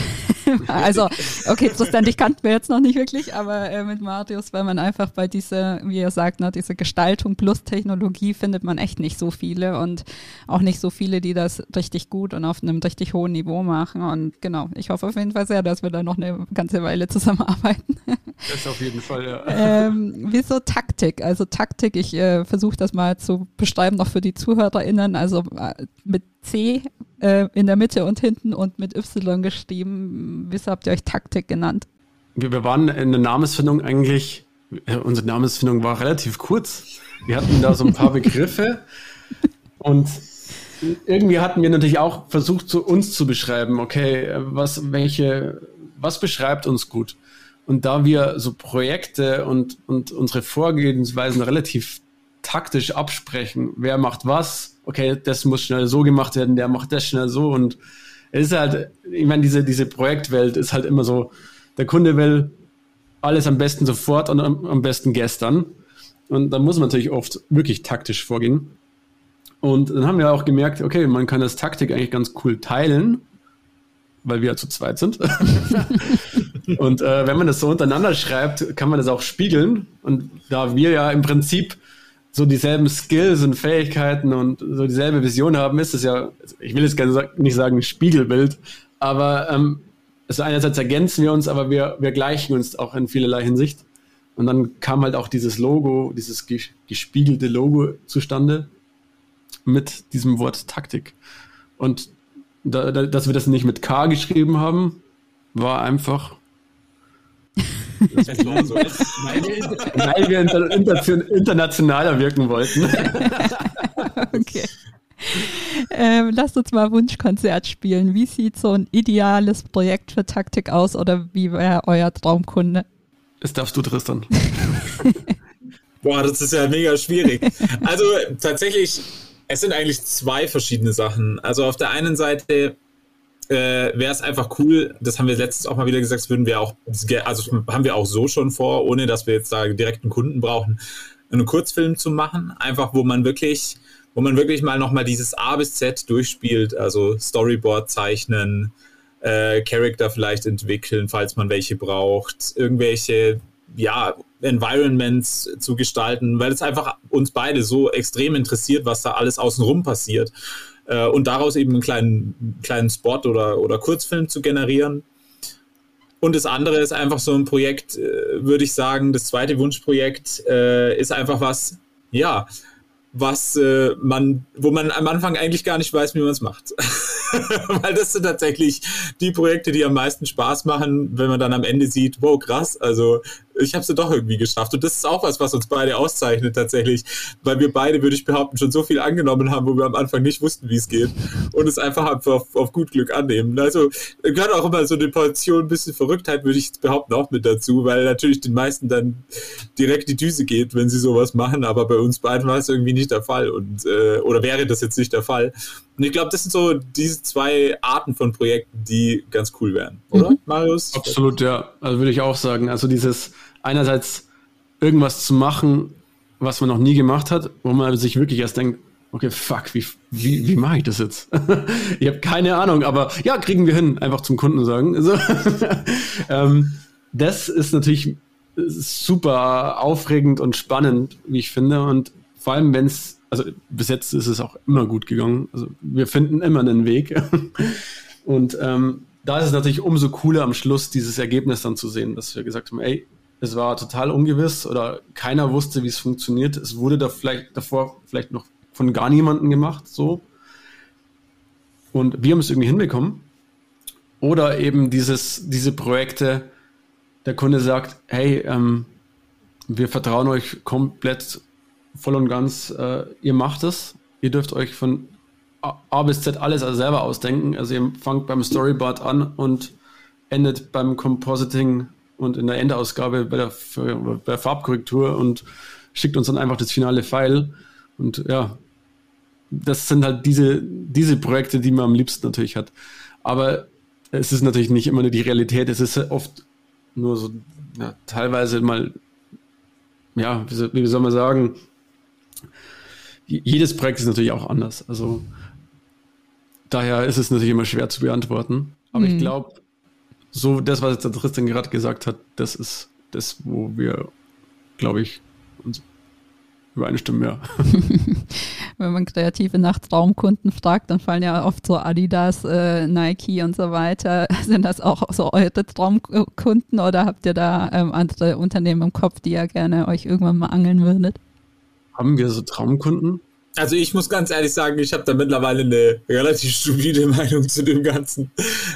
also, okay, Tristan, dich kannten wir jetzt noch nicht wirklich, aber äh, mit Marius, weil man einfach bei dieser, wie er sagt, ne, diese Gestaltung plus Technologie findet man echt nicht so viele und auch nicht so viele, die das richtig gut und auf einem richtig hohen Niveau machen. Und genau, ich hoffe auf jeden Fall sehr, dass wir da noch eine ganze Weile zusammenarbeiten. Das auf jeden Fall, ja. Ähm, wieso Taktik? Also Taktik, ich äh, versuche das mal zu beschreiben, noch für die ZuhörerInnen. Also äh, mit C äh, in der Mitte und hinten und mit Y geschrieben. Wieso habt ihr euch Taktik genannt? Wir, wir waren in der Namensfindung eigentlich, äh, unsere Namensfindung war relativ kurz. Wir hatten da so ein paar Begriffe und irgendwie hatten wir natürlich auch versucht, zu uns zu beschreiben, okay, was, welche, was beschreibt uns gut? Und da wir so Projekte und, und unsere Vorgehensweisen relativ taktisch absprechen, wer macht was, okay, das muss schnell so gemacht werden, der macht das schnell so und es ist halt, ich meine, diese, diese Projektwelt ist halt immer so, der Kunde will alles am besten sofort und am, am besten gestern. Und da muss man natürlich oft wirklich taktisch vorgehen. Und dann haben wir auch gemerkt, okay, man kann das Taktik eigentlich ganz cool teilen, weil wir ja zu zweit sind. und äh, wenn man das so untereinander schreibt, kann man das auch spiegeln. Und da wir ja im Prinzip so dieselben Skills und Fähigkeiten und so dieselbe Vision haben, ist es ja, ich will jetzt gerne nicht sagen Spiegelbild, aber ähm, also einerseits ergänzen wir uns, aber wir, wir gleichen uns auch in vielerlei Hinsicht. Und dann kam halt auch dieses Logo, dieses gespiegelte Logo zustande mit diesem Wort Taktik. Und da, da, dass wir das nicht mit K geschrieben haben, war einfach so, weil, wir inter, internationaler wirken wollten. okay. Ähm, lasst uns mal Wunschkonzert spielen. Wie sieht so ein ideales Projekt für Taktik aus oder wie wäre euer Traumkunde? Das darfst du, Tristan. Boah, das ist ja mega schwierig. Also tatsächlich, es sind eigentlich zwei verschiedene Sachen. Also auf der einen Seite äh, wäre es einfach cool, das haben wir letztens auch mal wieder gesagt, würden wir auch, also haben wir auch so schon vor, ohne dass wir jetzt da direkt einen Kunden brauchen, einen Kurzfilm zu machen, einfach wo man wirklich, wo man wirklich mal nochmal dieses A bis Z durchspielt, also Storyboard zeichnen, äh, Charakter vielleicht entwickeln, falls man welche braucht, irgendwelche, ja, Environments zu gestalten, weil es einfach uns beide so extrem interessiert, was da alles außenrum passiert äh, und daraus eben einen kleinen, kleinen Spot oder, oder Kurzfilm zu generieren. Und das andere ist einfach so ein Projekt, äh, würde ich sagen, das zweite Wunschprojekt äh, ist einfach was, ja, was äh, man, wo man am Anfang eigentlich gar nicht weiß, wie man es macht. Weil das sind tatsächlich die Projekte, die am meisten Spaß machen, wenn man dann am Ende sieht, wow, krass, also ich habe es doch irgendwie geschafft. Und das ist auch was, was uns beide auszeichnet tatsächlich, weil wir beide, würde ich behaupten, schon so viel angenommen haben, wo wir am Anfang nicht wussten, wie es geht und es einfach auf, auf gut Glück annehmen. Also gehört auch immer so eine Portion ein bisschen Verrücktheit, würde ich behaupten, auch mit dazu, weil natürlich den meisten dann direkt die Düse geht, wenn sie sowas machen, aber bei uns beiden war es irgendwie nicht der Fall und äh, oder wäre das jetzt nicht der Fall. Und ich glaube, das sind so diese zwei Arten von Projekten, die ganz cool wären, oder, mhm. Marius? Absolut, ja. Also würde ich auch sagen. Also dieses einerseits irgendwas zu machen, was man noch nie gemacht hat, wo man sich wirklich erst denkt, okay, fuck, wie, wie, wie mache ich das jetzt? ich habe keine Ahnung, aber ja, kriegen wir hin, einfach zum Kunden sagen. So. ähm, das ist natürlich super aufregend und spannend, wie ich finde. Und vor allem, wenn es, also bis jetzt ist es auch immer gut gegangen. Also wir finden immer einen Weg. und ähm, da ist es natürlich umso cooler am Schluss, dieses Ergebnis dann zu sehen, dass wir gesagt haben, ey, es war total ungewiss oder keiner wusste, wie es funktioniert. Es wurde da vielleicht davor vielleicht noch von gar niemandem gemacht, so. Und wir haben es irgendwie hinbekommen. Oder eben dieses, diese Projekte, der Kunde sagt, hey, ähm, wir vertrauen euch komplett voll und ganz, äh, ihr macht es, ihr dürft euch von A bis Z alles also selber ausdenken. Also ihr fangt beim Storyboard an und endet beim Compositing und in der Endausgabe bei der, bei der Farbkorrektur und schickt uns dann einfach das finale File. Und ja, das sind halt diese, diese Projekte, die man am liebsten natürlich hat. Aber es ist natürlich nicht immer nur die Realität, es ist oft nur so, ja, teilweise mal, ja, wie soll, man sagen, jedes Projekt ist natürlich auch anders. Also daher ist es natürlich immer schwer zu beantworten. Aber mhm. ich glaube, so das, was jetzt der Tristan gerade gesagt hat, das ist das, wo wir, glaube ich, uns übereinstimmen, ja. Wenn man Kreative nach Traumkunden fragt, dann fallen ja oft so Adidas, äh, Nike und so weiter. Sind das auch so eure Traumkunden oder habt ihr da ähm, andere Unternehmen im Kopf, die ihr gerne euch irgendwann mal angeln würdet? Haben wir so Traumkunden? Also ich muss ganz ehrlich sagen, ich habe da mittlerweile eine relativ stupide Meinung zu dem Ganzen,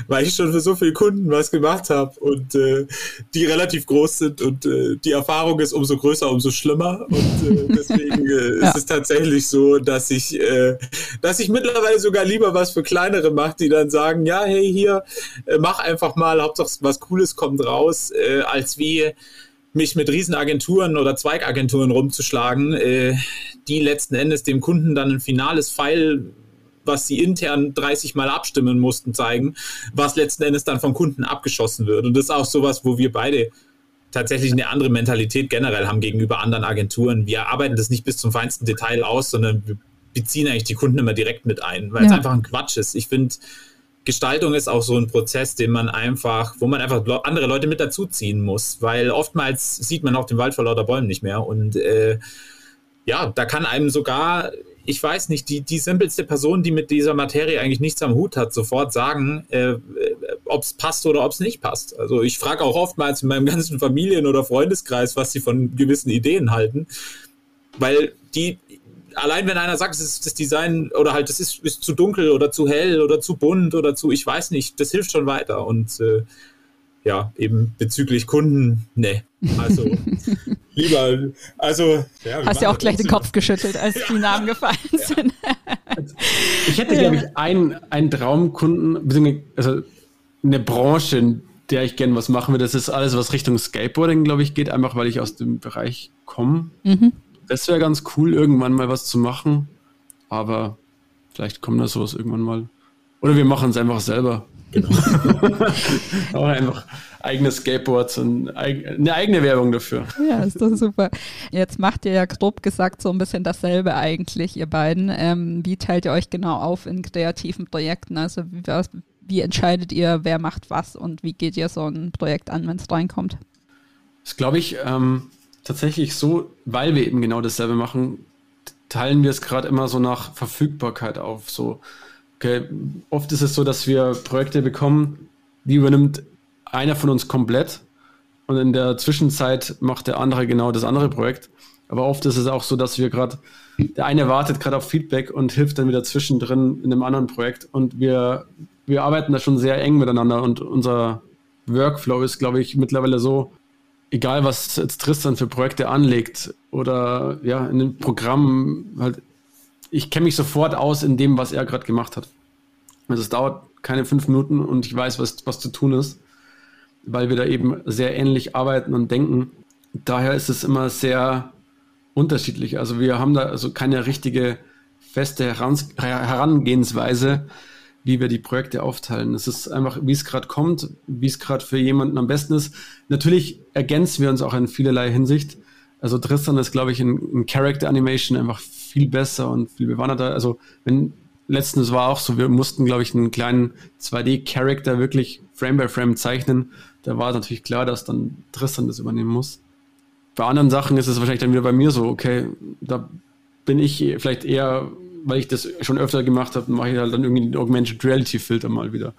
weil ich schon für so viele Kunden was gemacht habe und äh, die relativ groß sind und äh, die Erfahrung ist umso größer, umso schlimmer und äh, deswegen äh, ja. ist es tatsächlich so, dass ich, äh, dass ich mittlerweile sogar lieber was für kleinere mache, die dann sagen, ja hey hier äh, mach einfach mal, Hauptsache was Cooles kommt raus, als wie mich mit Riesenagenturen oder Zweigagenturen rumzuschlagen, äh, die letzten Endes dem Kunden dann ein finales File, was sie intern 30 Mal abstimmen mussten, zeigen, was letzten Endes dann vom Kunden abgeschossen wird. Und das ist auch sowas, wo wir beide tatsächlich eine andere Mentalität generell haben gegenüber anderen Agenturen. Wir arbeiten das nicht bis zum feinsten Detail aus, sondern wir beziehen eigentlich die Kunden immer direkt mit ein, weil ja. es einfach ein Quatsch ist. Ich finde, Gestaltung ist auch so ein Prozess, den man einfach, wo man einfach andere Leute mit dazuziehen muss, weil oftmals sieht man auch den Wald vor lauter Bäumen nicht mehr und äh, ja, da kann einem sogar, ich weiß nicht, die, die simpelste Person, die mit dieser Materie eigentlich nichts am Hut hat, sofort sagen, äh, ob es passt oder ob es nicht passt. Also ich frage auch oftmals in meinem ganzen Familien- oder Freundeskreis, was sie von gewissen Ideen halten, weil die allein wenn einer sagt, es ist das Design oder halt, es ist, ist, zu dunkel oder zu hell oder zu bunt oder zu, ich weiß nicht, das hilft schon weiter. Und äh, ja, eben bezüglich Kunden, ne. Also lieber, also. Ja, Hast ja auch gleich den Kopf geschüttelt, als ja. die Namen gefallen ja. sind. ich hätte, glaube ich, einen, einen Traumkunden, also eine Branche, in der ich gerne was machen würde. Das ist alles, was Richtung Skateboarding, glaube ich, geht, einfach weil ich aus dem Bereich komme. Mhm. Das wäre ganz cool, irgendwann mal was zu machen. Aber vielleicht kommt da sowas irgendwann mal. Oder wir machen es einfach selber. Genau. Auch einfach eigene Skateboards und eine eigene Werbung dafür. Ja, ist doch super. Jetzt macht ihr ja grob gesagt so ein bisschen dasselbe eigentlich, ihr beiden. Ähm, wie teilt ihr euch genau auf in kreativen Projekten? Also wie, wie entscheidet ihr, wer macht was und wie geht ihr so ein Projekt an, wenn es reinkommt? Das glaube ich, ähm, tatsächlich so, weil wir eben genau dasselbe machen, teilen wir es gerade immer so nach Verfügbarkeit auf. So, okay, oft ist es so, dass wir Projekte bekommen, die übernimmt einer von uns komplett und in der Zwischenzeit macht der andere genau das andere Projekt. Aber oft ist es auch so, dass wir gerade, der eine wartet gerade auf Feedback und hilft dann wieder zwischendrin in einem anderen Projekt und wir, wir arbeiten da schon sehr eng miteinander und unser Workflow ist, glaube ich, mittlerweile so, egal was jetzt Tristan für Projekte anlegt oder ja, in dem Programm halt, ich kenne mich sofort aus in dem, was er gerade gemacht hat. Also es dauert keine fünf Minuten und ich weiß, was, was zu tun ist, weil wir da eben sehr ähnlich arbeiten und denken. Daher ist es immer sehr unterschiedlich. Also wir haben da also keine richtige feste Herangehensweise, wie wir die Projekte aufteilen. Es ist einfach, wie es gerade kommt, wie es gerade für jemanden am besten ist. Natürlich ergänzen wir uns auch in vielerlei Hinsicht. Also Tristan ist, glaube ich, in, in Character Animation einfach viel besser und viel bewanderter. Also wenn letztens war auch so, wir mussten, glaube ich, einen kleinen 2D-Character wirklich Frame by Frame zeichnen. Da war natürlich klar, dass dann Tristan das übernehmen muss. Bei anderen Sachen ist es wahrscheinlich dann wieder bei mir so, okay, da bin ich vielleicht eher weil ich das schon öfter gemacht habe, mache ich halt dann irgendwie den Augmented Reality Filter mal wieder.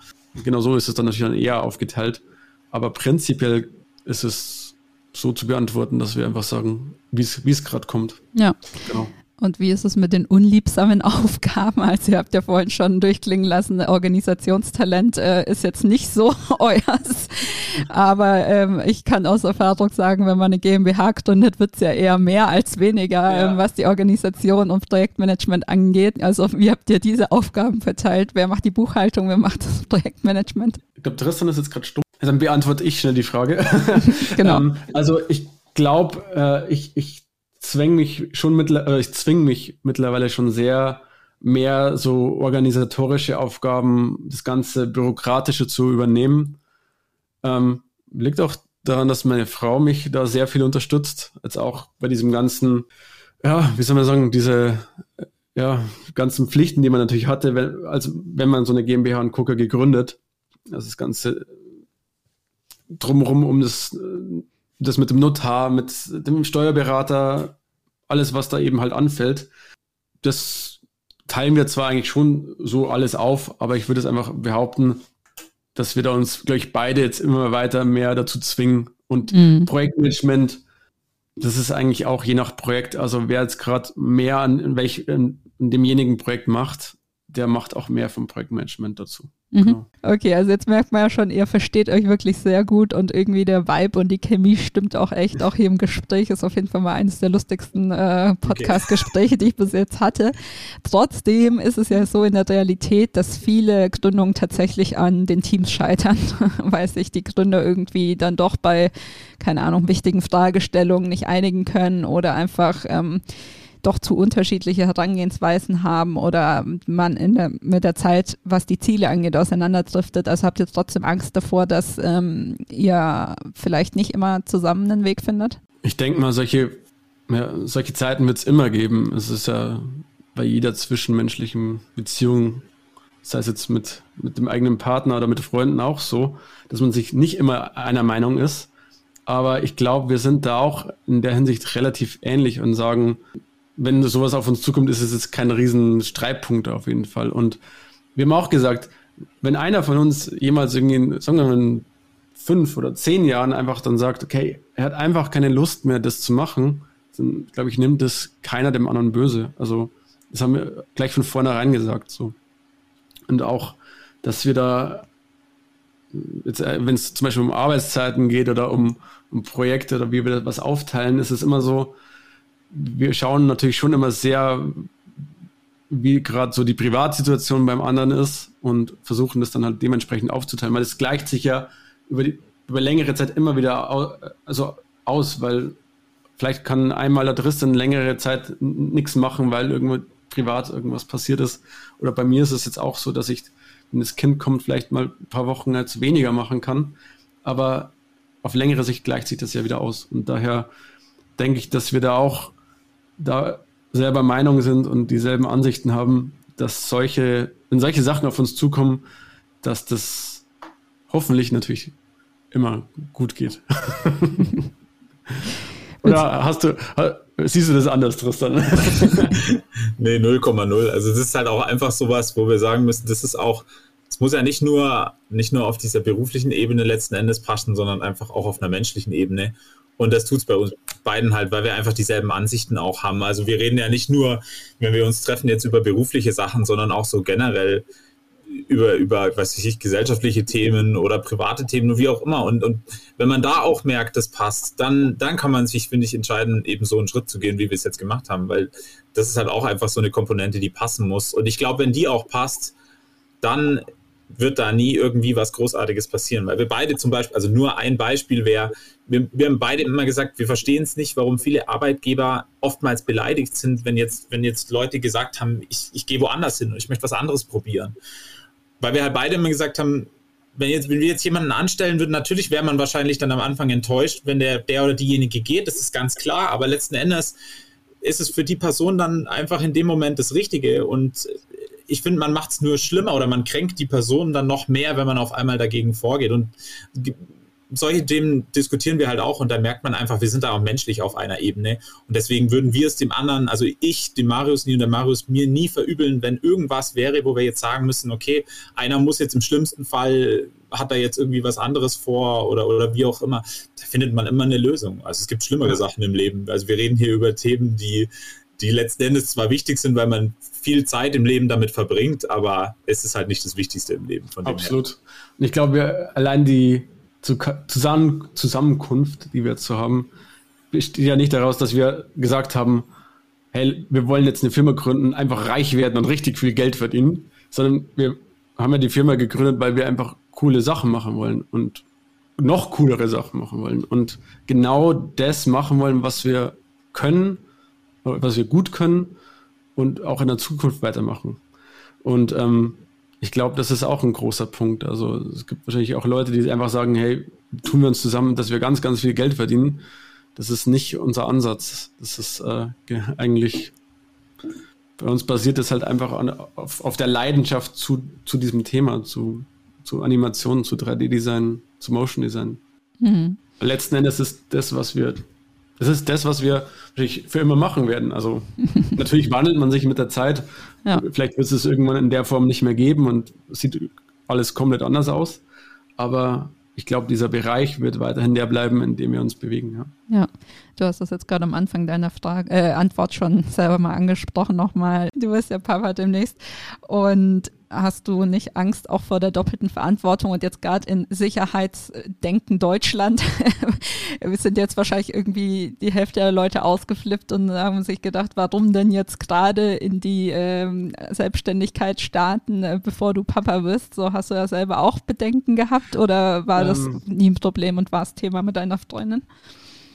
genau so ist es dann natürlich dann eher aufgeteilt. Aber prinzipiell ist es so zu beantworten, dass wir einfach sagen, wie es gerade kommt. Ja. Genau. Und wie ist es mit den unliebsamen Aufgaben? Also ihr habt ja vorhin schon durchklingen lassen, Organisationstalent äh, ist jetzt nicht so euers. Aber ähm, ich kann aus Erfahrung sagen, wenn man eine GmbH gründet, wird es ja eher mehr als weniger, ja. ähm, was die Organisation und Projektmanagement angeht. Also wie habt ihr diese Aufgaben verteilt? Wer macht die Buchhaltung? Wer macht das Projektmanagement? Ich glaube, Tristan ist jetzt gerade stumm. Dann beantworte ich schnell die Frage. genau. ähm, also ich glaube, äh, ich, ich zwänge mich schon mittlerweile, ich zwinge mich mittlerweile schon sehr, mehr so organisatorische Aufgaben, das ganze Bürokratische zu übernehmen. Ähm, liegt auch daran, dass meine Frau mich da sehr viel unterstützt. Jetzt auch bei diesem ganzen, ja, wie soll man sagen, diese ja, ganzen Pflichten, die man natürlich hatte, wenn, als wenn man so eine GmbH und Coca gegründet. Also das ganze drumherum um das, das mit dem Notar, mit dem Steuerberater, alles, was da eben halt anfällt. Das teilen wir zwar eigentlich schon so alles auf, aber ich würde es einfach behaupten, dass wir da uns, glaube ich, beide jetzt immer weiter mehr dazu zwingen. Und mhm. Projektmanagement, das ist eigentlich auch je nach Projekt, also wer jetzt gerade mehr an welch, in demjenigen Projekt macht, der macht auch mehr vom Projektmanagement dazu. Mhm. Genau. Okay, also jetzt merkt man ja schon, ihr versteht euch wirklich sehr gut und irgendwie der Vibe und die Chemie stimmt auch echt. Auch hier im Gespräch ist auf jeden Fall mal eines der lustigsten äh, Podcast-Gespräche, okay. die ich bis jetzt hatte. Trotzdem ist es ja so in der Realität, dass viele Gründungen tatsächlich an den Teams scheitern, weil sich die Gründer irgendwie dann doch bei, keine Ahnung, wichtigen Fragestellungen nicht einigen können oder einfach ähm, doch zu unterschiedliche Herangehensweisen haben oder man der, mit der Zeit, was die Ziele angeht, auseinanderdriftet. Also habt ihr trotzdem Angst davor, dass ähm, ihr vielleicht nicht immer zusammen einen Weg findet? Ich denke mal, solche, ja, solche Zeiten wird es immer geben. Es ist ja bei jeder zwischenmenschlichen Beziehung, sei es jetzt mit, mit dem eigenen Partner oder mit Freunden auch so, dass man sich nicht immer einer Meinung ist. Aber ich glaube, wir sind da auch in der Hinsicht relativ ähnlich und sagen, wenn sowas auf uns zukommt, ist es jetzt kein riesen Streitpunkt auf jeden Fall. Und wir haben auch gesagt, wenn einer von uns jemals irgendwie, sagen wir mal, in fünf oder zehn Jahren einfach dann sagt, okay, er hat einfach keine Lust mehr, das zu machen, dann glaube ich, nimmt das keiner dem anderen böse. Also das haben wir gleich von vornherein gesagt so. Und auch, dass wir da, äh, wenn es zum Beispiel um Arbeitszeiten geht oder um, um Projekte oder wie wir das was aufteilen, ist es immer so, wir schauen natürlich schon immer sehr, wie gerade so die Privatsituation beim anderen ist und versuchen das dann halt dementsprechend aufzuteilen, weil es gleicht sich ja über, die, über längere Zeit immer wieder au, also aus, weil vielleicht kann einmal der Tristan längere Zeit nichts machen, weil irgendwo privat irgendwas passiert ist. Oder bei mir ist es jetzt auch so, dass ich, wenn das Kind kommt, vielleicht mal ein paar Wochen jetzt weniger machen kann. Aber auf längere Sicht gleicht sich das ja wieder aus. Und daher denke ich, dass wir da auch da selber Meinung sind und dieselben Ansichten haben, dass solche, wenn solche Sachen auf uns zukommen, dass das hoffentlich natürlich immer gut geht. Oder hast du, siehst du das anders, Tristan? nee, 0,0. Also das ist halt auch einfach sowas, wo wir sagen müssen, das ist auch, es muss ja nicht nur, nicht nur auf dieser beruflichen Ebene letzten Endes passen, sondern einfach auch auf einer menschlichen Ebene. Und das tut es bei uns beiden halt, weil wir einfach dieselben Ansichten auch haben. Also wir reden ja nicht nur, wenn wir uns treffen, jetzt über berufliche Sachen, sondern auch so generell über, über, weiß ich, gesellschaftliche Themen oder private Themen, wie auch immer. Und, und wenn man da auch merkt, das passt, dann, dann kann man sich, finde ich, entscheiden, eben so einen Schritt zu gehen, wie wir es jetzt gemacht haben, weil das ist halt auch einfach so eine Komponente, die passen muss. Und ich glaube, wenn die auch passt, dann wird da nie irgendwie was Großartiges passieren. Weil wir beide zum Beispiel, also nur ein Beispiel wäre, wir, wir haben beide immer gesagt, wir verstehen es nicht, warum viele Arbeitgeber oftmals beleidigt sind, wenn jetzt, wenn jetzt Leute gesagt haben, ich, ich gehe woanders hin und ich möchte was anderes probieren. Weil wir halt beide immer gesagt haben, wenn, jetzt, wenn wir jetzt jemanden anstellen würden, natürlich wäre man wahrscheinlich dann am Anfang enttäuscht, wenn der, der oder diejenige geht, das ist ganz klar, aber letzten Endes ist es für die Person dann einfach in dem Moment das Richtige und ich finde, man macht es nur schlimmer oder man kränkt die Person dann noch mehr, wenn man auf einmal dagegen vorgeht. Und solche Themen diskutieren wir halt auch und da merkt man einfach, wir sind da auch menschlich auf einer Ebene und deswegen würden wir es dem anderen, also ich, dem Marius nie und der Marius mir nie verübeln, wenn irgendwas wäre, wo wir jetzt sagen müssen, okay, einer muss jetzt im schlimmsten Fall, hat da jetzt irgendwie was anderes vor oder, oder wie auch immer, da findet man immer eine Lösung. Also es gibt schlimmere Sachen im Leben. Also wir reden hier über Themen, die, die letzten Endes zwar wichtig sind, weil man viel Zeit im Leben damit verbringt, aber es ist halt nicht das Wichtigste im Leben. Absolut. Und ich glaube, allein die Zusammen Zusammenkunft, die wir jetzt so haben, besteht ja nicht daraus, dass wir gesagt haben, hey, wir wollen jetzt eine Firma gründen, einfach reich werden und richtig viel Geld verdienen, sondern wir haben ja die Firma gegründet, weil wir einfach coole Sachen machen wollen und noch coolere Sachen machen wollen und genau das machen wollen, was wir können was wir gut können und auch in der Zukunft weitermachen. Und ähm, ich glaube, das ist auch ein großer Punkt. Also es gibt wahrscheinlich auch Leute, die einfach sagen, hey, tun wir uns zusammen, dass wir ganz, ganz viel Geld verdienen. Das ist nicht unser Ansatz. Das ist äh, eigentlich, bei uns basiert es halt einfach an, auf, auf der Leidenschaft zu, zu diesem Thema, zu, zu Animationen, zu 3D-Design, zu Motion Design. Mhm. Letzten Endes ist das, was wir, das ist das, was wir für immer machen werden. Also natürlich wandelt man sich mit der Zeit. Ja. Vielleicht wird es irgendwann in der Form nicht mehr geben und sieht alles komplett anders aus. Aber ich glaube, dieser Bereich wird weiterhin der bleiben, in dem wir uns bewegen. Ja, ja. Du hast das jetzt gerade am Anfang deiner Frage, äh, Antwort schon selber mal angesprochen nochmal. Du wirst ja Papa demnächst. Und hast du nicht Angst auch vor der doppelten Verantwortung und jetzt gerade in Sicherheitsdenken Deutschland sind jetzt wahrscheinlich irgendwie die Hälfte der Leute ausgeflippt und haben sich gedacht, warum denn jetzt gerade in die ähm, Selbstständigkeit starten, äh, bevor du Papa wirst? So hast du ja selber auch Bedenken gehabt oder war ähm, das nie ein Problem und war es Thema mit deiner Freundin?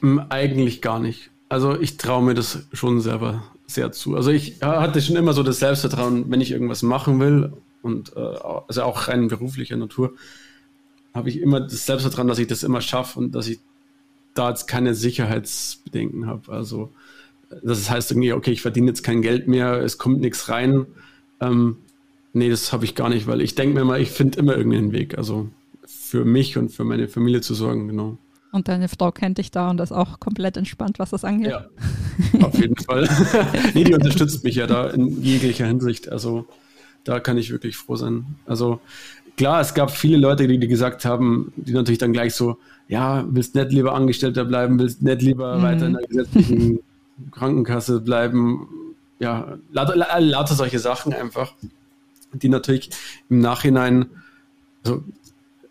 Eigentlich gar nicht. Also ich traue mir das schon selber sehr zu. Also ich hatte schon immer so das Selbstvertrauen, wenn ich irgendwas machen will und äh, also auch rein beruflicher Natur, habe ich immer das Selbstvertrauen, dass ich das immer schaffe und dass ich da jetzt keine Sicherheitsbedenken habe. Also das heißt irgendwie, okay, ich verdiene jetzt kein Geld mehr, es kommt nichts rein. Ähm, nee, das habe ich gar nicht, weil ich denke mir mal, ich finde immer irgendeinen Weg. Also für mich und für meine Familie zu sorgen, genau. Und deine Frau kennt dich da und ist auch komplett entspannt, was das angeht. Ja, auf jeden Fall. nee, die unterstützt mich ja da in jeglicher Hinsicht. Also da kann ich wirklich froh sein. Also klar, es gab viele Leute, die, die gesagt haben, die natürlich dann gleich so, ja, willst nicht lieber Angestellter bleiben, willst nicht lieber mhm. weiter in der gesetzlichen Krankenkasse bleiben. Ja, lauter, lauter solche Sachen einfach, die natürlich im Nachhinein, also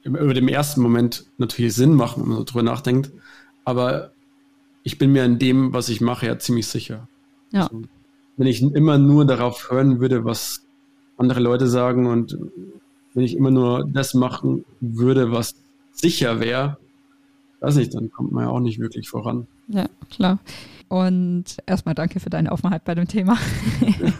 über dem ersten Moment natürlich Sinn machen, wenn man so drüber nachdenkt. Aber ich bin mir in dem, was ich mache, ja ziemlich sicher. Ja. Also, wenn ich immer nur darauf hören würde, was andere Leute sagen und wenn ich immer nur das machen würde, was sicher wäre, weiß ich, dann kommt man ja auch nicht wirklich voran. Ja, klar. Und erstmal danke für deine Offenheit bei dem Thema.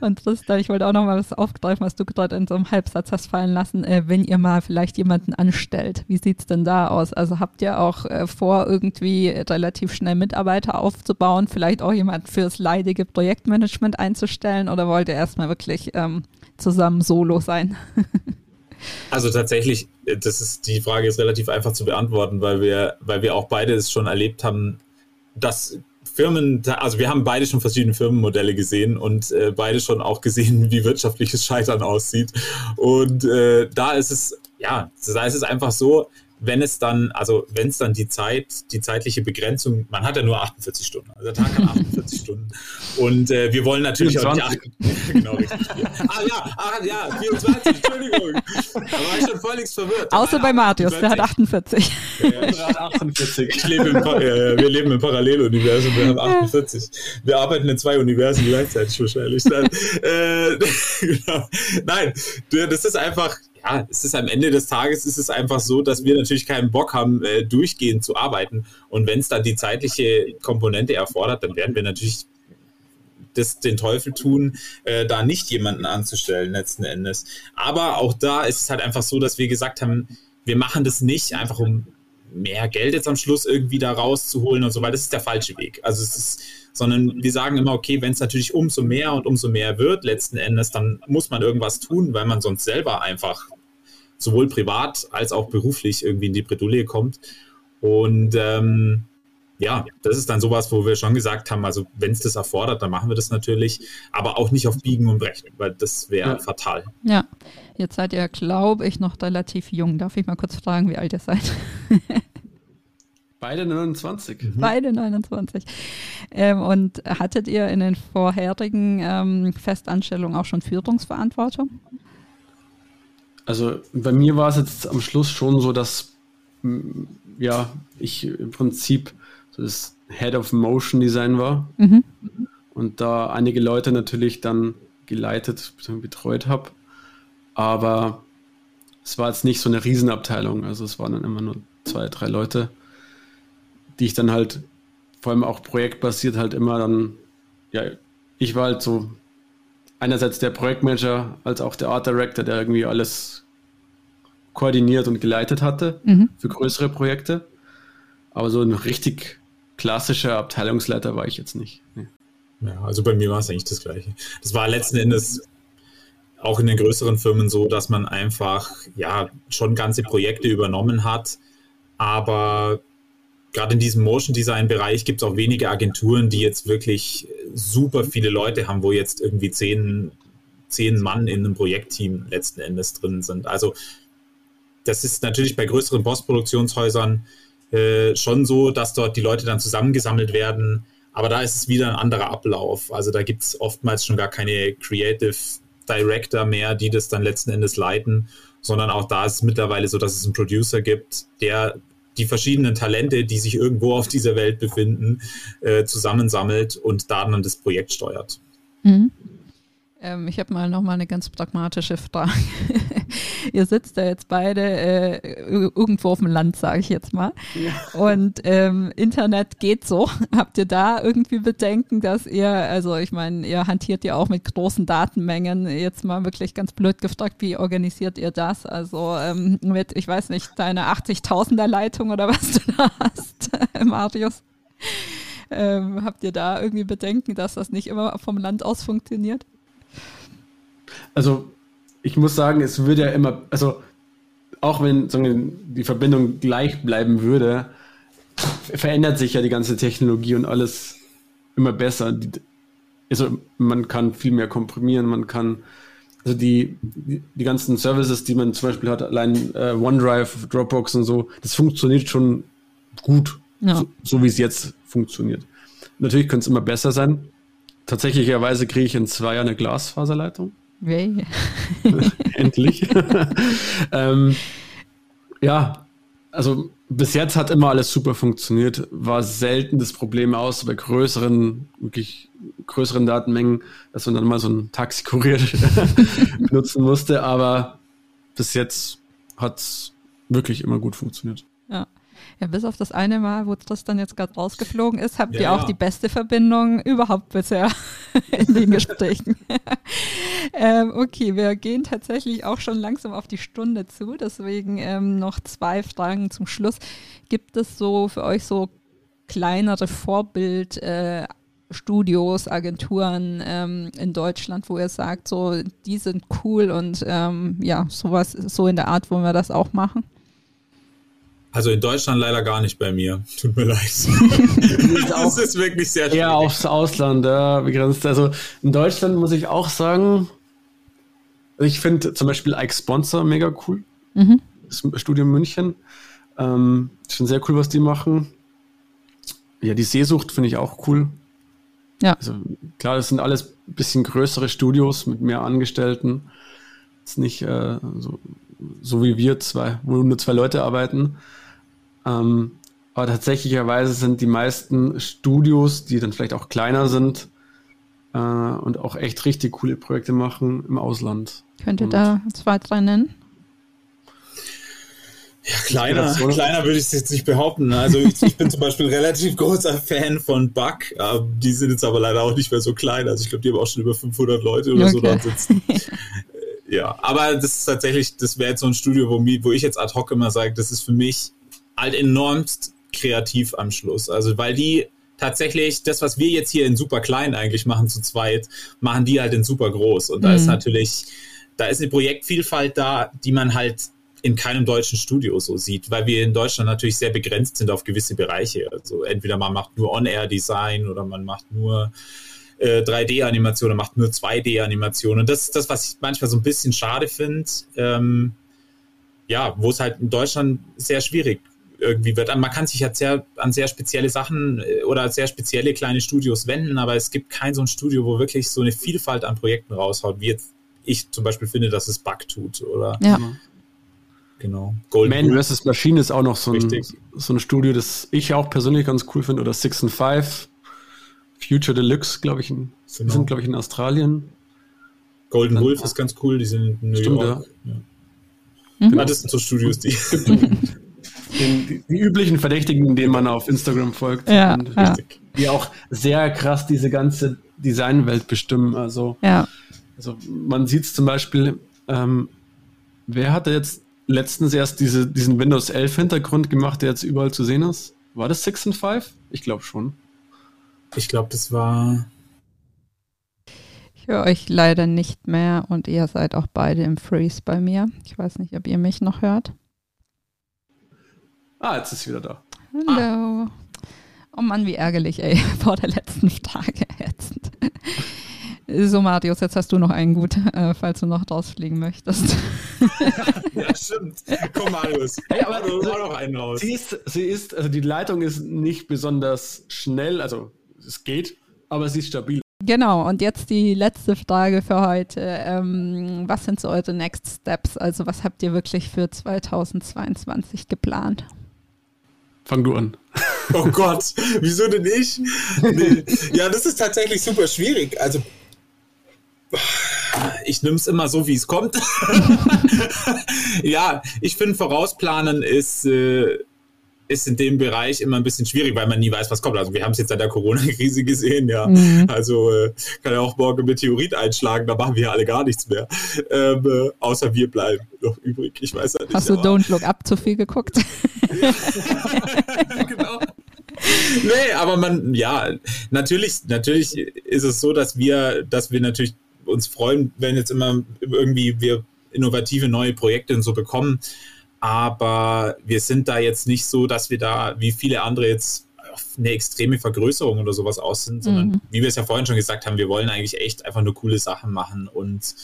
und Tristan, ich wollte auch noch mal was aufgreifen, was du gerade in so einem Halbsatz hast fallen lassen. Äh, wenn ihr mal vielleicht jemanden anstellt, wie sieht es denn da aus? Also habt ihr auch äh, vor, irgendwie relativ schnell Mitarbeiter aufzubauen, vielleicht auch jemand fürs leidige Projektmanagement einzustellen oder wollt ihr erstmal wirklich ähm, zusammen solo sein? Also tatsächlich, äh, das ist die Frage ist relativ einfach zu beantworten, weil wir, weil wir auch beide es schon erlebt haben, dass Firmen, also wir haben beide schon verschiedene Firmenmodelle gesehen und äh, beide schon auch gesehen, wie wirtschaftliches Scheitern aussieht. Und äh, da ist es, ja, da ist es einfach so, wenn es dann, also wenn es dann die Zeit, die zeitliche Begrenzung, man hat ja nur 48 Stunden, also der Tag hat 48 Stunden. Und äh, wir wollen natürlich 24. auch nicht genau richtig. ah ja, ah, ja, 24, Entschuldigung. Da war ich schon völlig verwirrt. Außer bei Matthias, der hat 48. Ja, ja, der hat 48. Ich lebe im, äh, wir leben im Paralleluniversum, wir haben 48. Wir arbeiten in zwei Universen gleichzeitig wahrscheinlich. äh, genau. Nein, das ist einfach, ja, es ist am Ende des Tages ist es einfach so, dass wir natürlich keinen Bock haben, äh, durchgehend zu arbeiten. Und wenn es dann die zeitliche Komponente erfordert, dann werden wir natürlich das, den Teufel tun, äh, da nicht jemanden anzustellen letzten Endes. Aber auch da ist es halt einfach so, dass wir gesagt haben, wir machen das nicht einfach um mehr Geld jetzt am Schluss irgendwie da rauszuholen und so, weil das ist der falsche Weg. Also es ist, sondern wir sagen immer, okay, wenn es natürlich umso mehr und umso mehr wird letzten Endes, dann muss man irgendwas tun, weil man sonst selber einfach sowohl privat als auch beruflich irgendwie in die Bredouille kommt. Und ähm, ja, das ist dann sowas, wo wir schon gesagt haben, also wenn es das erfordert, dann machen wir das natürlich, aber auch nicht auf Biegen und Brechen, weil das wäre ja. fatal. Ja, jetzt seid ihr, glaube ich, noch relativ jung. Darf ich mal kurz fragen, wie alt ihr seid? Beide 29. Mhm. Beide 29. Ähm, und hattet ihr in den vorherigen ähm, Festanstellungen auch schon Führungsverantwortung? Also bei mir war es jetzt am Schluss schon so, dass ja, ich im Prinzip das Head of Motion Design war mhm. und da einige Leute natürlich dann geleitet, betreut habe. Aber es war jetzt nicht so eine Riesenabteilung, also es waren dann immer nur zwei, drei Leute die ich dann halt vor allem auch projektbasiert halt immer dann, ja, ich war halt so einerseits der Projektmanager als auch der Art Director, der irgendwie alles koordiniert und geleitet hatte mhm. für größere Projekte. Aber so ein richtig klassischer Abteilungsleiter war ich jetzt nicht. Nee. Ja, also bei mir war es eigentlich das Gleiche. Das war letzten Endes auch in den größeren Firmen so, dass man einfach ja schon ganze Projekte übernommen hat, aber gerade in diesem Motion Design Bereich gibt es auch wenige Agenturen, die jetzt wirklich super viele Leute haben, wo jetzt irgendwie zehn, zehn Mann in einem Projektteam letzten Endes drin sind. Also das ist natürlich bei größeren Postproduktionshäusern äh, schon so, dass dort die Leute dann zusammengesammelt werden. Aber da ist es wieder ein anderer Ablauf. Also da gibt es oftmals schon gar keine Creative Director mehr, die das dann letzten Endes leiten, sondern auch da ist es mittlerweile so, dass es einen Producer gibt, der die verschiedenen Talente, die sich irgendwo auf dieser Welt befinden, äh, zusammensammelt und da dann das Projekt steuert. Mhm. Ähm, ich habe mal noch mal eine ganz pragmatische Frage. Ihr sitzt da jetzt beide äh, irgendwo auf dem Land, sage ich jetzt mal. Ja. Und ähm, Internet geht so. Habt ihr da irgendwie Bedenken, dass ihr, also ich meine, ihr hantiert ja auch mit großen Datenmengen. Jetzt mal wirklich ganz blöd gefragt, wie organisiert ihr das? Also ähm, mit, ich weiß nicht, deine 80.000er Leitung oder was du da hast, Marius. Ähm, habt ihr da irgendwie Bedenken, dass das nicht immer vom Land aus funktioniert? Also ich muss sagen, es würde ja immer, also auch wenn die Verbindung gleich bleiben würde, verändert sich ja die ganze Technologie und alles immer besser. Also man kann viel mehr komprimieren, man kann, also die, die, die ganzen Services, die man zum Beispiel hat, allein äh, OneDrive, Dropbox und so, das funktioniert schon gut, ja. so, so wie es jetzt funktioniert. Natürlich könnte es immer besser sein. Tatsächlicherweise kriege ich in zwei Jahren eine Glasfaserleitung. Yay. Endlich. ähm, ja, also bis jetzt hat immer alles super funktioniert. War selten das Problem aus bei größeren, wirklich größeren Datenmengen, dass man dann mal so ein Taxikurier nutzen musste. Aber bis jetzt hat es wirklich immer gut funktioniert. Ja. Ja, bis auf das eine Mal, wo Tristan jetzt gerade rausgeflogen ist, habt ja, ihr auch ja. die beste Verbindung überhaupt bisher in den Gesprächen. ähm, okay, wir gehen tatsächlich auch schon langsam auf die Stunde zu, deswegen ähm, noch zwei Fragen zum Schluss. Gibt es so für euch so kleinere Vorbild äh, Studios, Agenturen ähm, in Deutschland, wo ihr sagt, so die sind cool und ähm, ja, sowas, so in der Art, wo wir das auch machen? Also in Deutschland leider gar nicht bei mir. Tut mir leid. das ist wirklich sehr schwierig. Eher aufs Ausland ja, begrenzt. Also in Deutschland muss ich auch sagen, ich finde zum Beispiel Ike Sponsor mega cool. Mhm. Das Studium München. Ähm, schon sehr cool, was die machen. Ja, die Seesucht finde ich auch cool. Ja. Also klar, das sind alles ein bisschen größere Studios mit mehr Angestellten. Ist nicht äh, so, so wie wir zwei, wo nur zwei Leute arbeiten. Ähm, aber tatsächlicherweise sind die meisten Studios, die dann vielleicht auch kleiner sind äh, und auch echt richtig coole Projekte machen, im Ausland. Könnt ihr und da zwei, drei nennen? Ja, kleiner, kleiner würde ich es jetzt nicht behaupten. Also ich, ich bin zum Beispiel ein relativ großer Fan von Bug. die sind jetzt aber leider auch nicht mehr so klein. Also ich glaube, die haben auch schon über 500 Leute oder okay. so dort sitzen. ja, aber das ist tatsächlich, das wäre jetzt so ein Studio, wo, wo ich jetzt ad hoc immer sage, das ist für mich halt enormst kreativ am Schluss. Also weil die tatsächlich das, was wir jetzt hier in super klein eigentlich machen zu zweit, machen die halt in super groß. Und da mhm. ist natürlich, da ist eine Projektvielfalt da, die man halt in keinem deutschen Studio so sieht, weil wir in Deutschland natürlich sehr begrenzt sind auf gewisse Bereiche. Also entweder man macht nur On-Air-Design oder man macht nur äh, 3D-Animationen, macht nur 2D-Animationen. Und das ist das, was ich manchmal so ein bisschen schade finde. Ähm, ja, wo es halt in Deutschland sehr schwierig irgendwie wird. Man kann sich ja sehr an sehr spezielle Sachen äh, oder sehr spezielle kleine Studios wenden, aber es gibt kein so ein Studio, wo wirklich so eine Vielfalt an Projekten raushaut, wie jetzt ich zum Beispiel finde, dass es Bug tut oder ja. Genau. Golden Man vs. Machine ist auch noch so ein, so ein Studio, das ich auch persönlich ganz cool finde. Oder Six and Five. Future Deluxe, glaube ich, in, genau. sind, glaube ich, in Australien. Golden Dann, Wolf ist ganz cool, die sind in New stimmt, York. Ja. Ja. Mhm. Das sind so Studios, die. Den, die, üblichen Verdächtigen, denen man auf Instagram folgt. Ja, ja. Die auch sehr krass diese ganze Designwelt bestimmen. Also, ja. also man sieht es zum Beispiel, ähm, wer hatte jetzt letztens erst diese, diesen Windows 11 Hintergrund gemacht, der jetzt überall zu sehen ist? War das 6 and 5? Ich glaube schon. Ich glaube, das war. Ich höre euch leider nicht mehr und ihr seid auch beide im Freeze bei mir. Ich weiß nicht, ob ihr mich noch hört. Ah, jetzt ist sie wieder da. Hallo. Ah. Oh Mann, wie ärgerlich, ey, vor der letzten Frage jetzt. So, Marius, jetzt hast du noch einen gut, äh, falls du noch rausfliegen möchtest. ja, stimmt. Komm, Marius. Hey, aber du so, noch einen raus. Sie ist, sie ist, also die Leitung ist nicht besonders schnell, also es geht, aber sie ist stabil. Genau, und jetzt die letzte Frage für heute. Ähm, was sind so eure Next Steps? Also, was habt ihr wirklich für 2022 geplant? Fang du an. Oh Gott, wieso denn ich? Nee. Ja, das ist tatsächlich super schwierig. Also ich nehme es immer so, wie es kommt. ja, ich finde, vorausplanen ist, äh, ist in dem Bereich immer ein bisschen schwierig, weil man nie weiß, was kommt. Also wir haben es jetzt an der Corona-Krise gesehen, ja. Mhm. Also äh, kann ja auch morgen Meteorit einschlagen, da machen wir alle gar nichts mehr. Ähm, äh, außer wir bleiben noch übrig. Ich weiß ja nicht. Hast du Don't Look Up zu viel geguckt? genau. Nee, aber man, ja, natürlich, natürlich ist es so, dass wir, dass wir natürlich uns freuen, wenn jetzt immer irgendwie wir innovative neue Projekte und so bekommen. Aber wir sind da jetzt nicht so, dass wir da wie viele andere jetzt auf eine extreme Vergrößerung oder sowas aus sind, sondern mhm. wie wir es ja vorhin schon gesagt haben, wir wollen eigentlich echt einfach nur coole Sachen machen und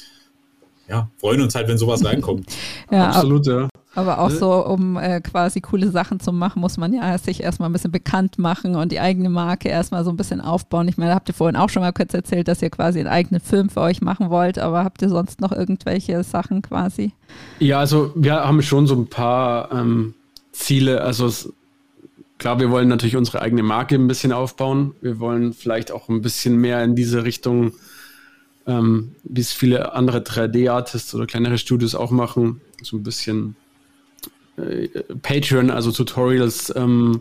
ja, freuen uns halt, wenn sowas reinkommt. ja, Absolut, ja. Aber auch so, um äh, quasi coole Sachen zu machen, muss man ja sich erstmal ein bisschen bekannt machen und die eigene Marke erstmal so ein bisschen aufbauen. Ich meine, habt ihr vorhin auch schon mal kurz erzählt, dass ihr quasi einen eigenen Film für euch machen wollt, aber habt ihr sonst noch irgendwelche Sachen quasi? Ja, also wir haben schon so ein paar ähm, Ziele. Also es, klar, wir wollen natürlich unsere eigene Marke ein bisschen aufbauen. Wir wollen vielleicht auch ein bisschen mehr in diese Richtung, ähm, wie es viele andere 3D-Artists oder kleinere Studios auch machen, so ein bisschen Patreon, also Tutorials ähm,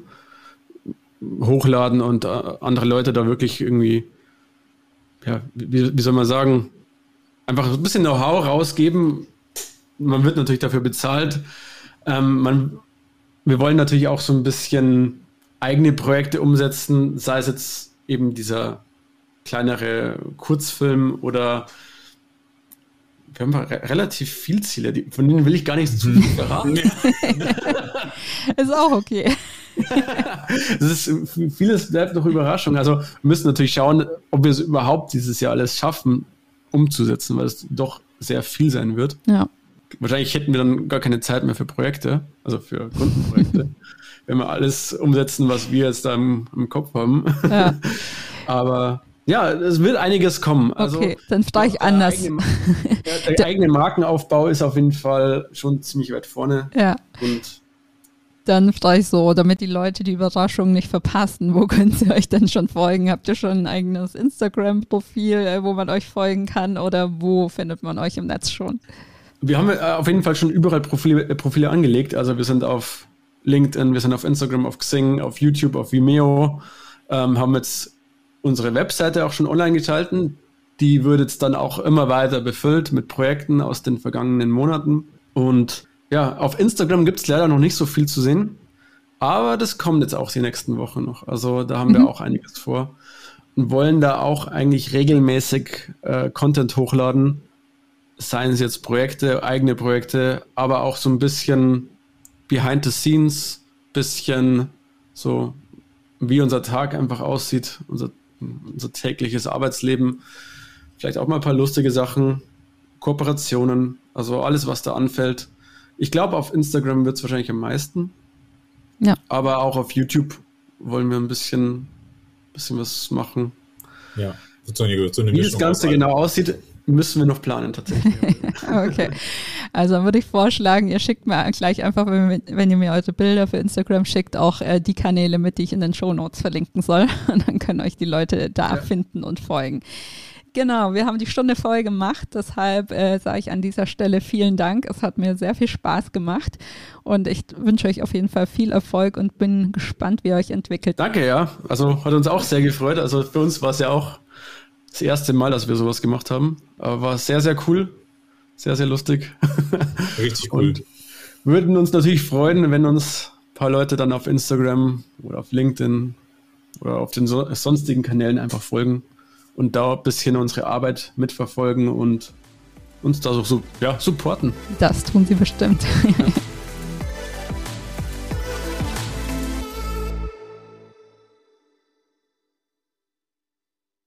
hochladen und äh, andere Leute da wirklich irgendwie, ja, wie, wie soll man sagen, einfach ein bisschen Know-how rausgeben. Man wird natürlich dafür bezahlt. Ähm, man, wir wollen natürlich auch so ein bisschen eigene Projekte umsetzen, sei es jetzt eben dieser kleinere Kurzfilm oder wir haben re relativ viel Ziele, die, von denen will ich gar nicht zu viel verraten. ist auch okay. das ist, vieles bleibt noch Überraschung. Also wir müssen natürlich schauen, ob wir es überhaupt dieses Jahr alles schaffen, umzusetzen, weil es doch sehr viel sein wird. Ja. Wahrscheinlich hätten wir dann gar keine Zeit mehr für Projekte, also für Kundenprojekte, wenn wir alles umsetzen, was wir jetzt da im, im Kopf haben. Ja. Aber ja, es wird einiges kommen. Also, okay, dann frage ich anders. Eigene, der, der eigene Markenaufbau ist auf jeden Fall schon ziemlich weit vorne. Ja. Und dann ich so, damit die Leute die Überraschung nicht verpassen, wo können sie euch denn schon folgen? Habt ihr schon ein eigenes Instagram-Profil, äh, wo man euch folgen kann oder wo findet man euch im Netz schon? Wir haben äh, auf jeden Fall schon überall Profile, äh, Profile angelegt. Also wir sind auf LinkedIn, wir sind auf Instagram, auf Xing, auf YouTube, auf Vimeo, ähm, haben jetzt unsere Webseite auch schon online geschalten. Die wird jetzt dann auch immer weiter befüllt mit Projekten aus den vergangenen Monaten. Und ja, auf Instagram gibt es leider noch nicht so viel zu sehen. Aber das kommt jetzt auch die nächsten Wochen noch. Also da haben mhm. wir auch einiges vor. Und wollen da auch eigentlich regelmäßig äh, Content hochladen. Seien es jetzt Projekte, eigene Projekte, aber auch so ein bisschen behind the scenes, bisschen so, wie unser Tag einfach aussieht, unser unser tägliches Arbeitsleben. Vielleicht auch mal ein paar lustige Sachen, Kooperationen, also alles, was da anfällt. Ich glaube, auf Instagram wird es wahrscheinlich am meisten. Ja. Aber auch auf YouTube wollen wir ein bisschen, bisschen was machen. Ja, so eine, so eine Wie das Ganze genau aussieht, müssen wir noch planen tatsächlich. okay. Also würde ich vorschlagen, ihr schickt mir gleich einfach, wenn, wenn ihr mir eure Bilder für Instagram schickt, auch äh, die Kanäle mit, die ich in den Show Notes verlinken soll. Und dann können euch die Leute da ja. finden und folgen. Genau, wir haben die Stunde voll gemacht, deshalb äh, sage ich an dieser Stelle vielen Dank. Es hat mir sehr viel Spaß gemacht und ich wünsche euch auf jeden Fall viel Erfolg und bin gespannt, wie ihr euch entwickelt. Danke, ja. Also hat uns auch sehr gefreut. Also für uns war es ja auch das erste Mal, dass wir sowas gemacht haben. Aber war sehr, sehr cool. Sehr, sehr lustig. Richtig cool. Und würden uns natürlich freuen, wenn uns ein paar Leute dann auf Instagram oder auf LinkedIn oder auf den so sonstigen Kanälen einfach folgen und da ein bisschen unsere Arbeit mitverfolgen und uns da so, so ja, supporten. Das tun sie bestimmt.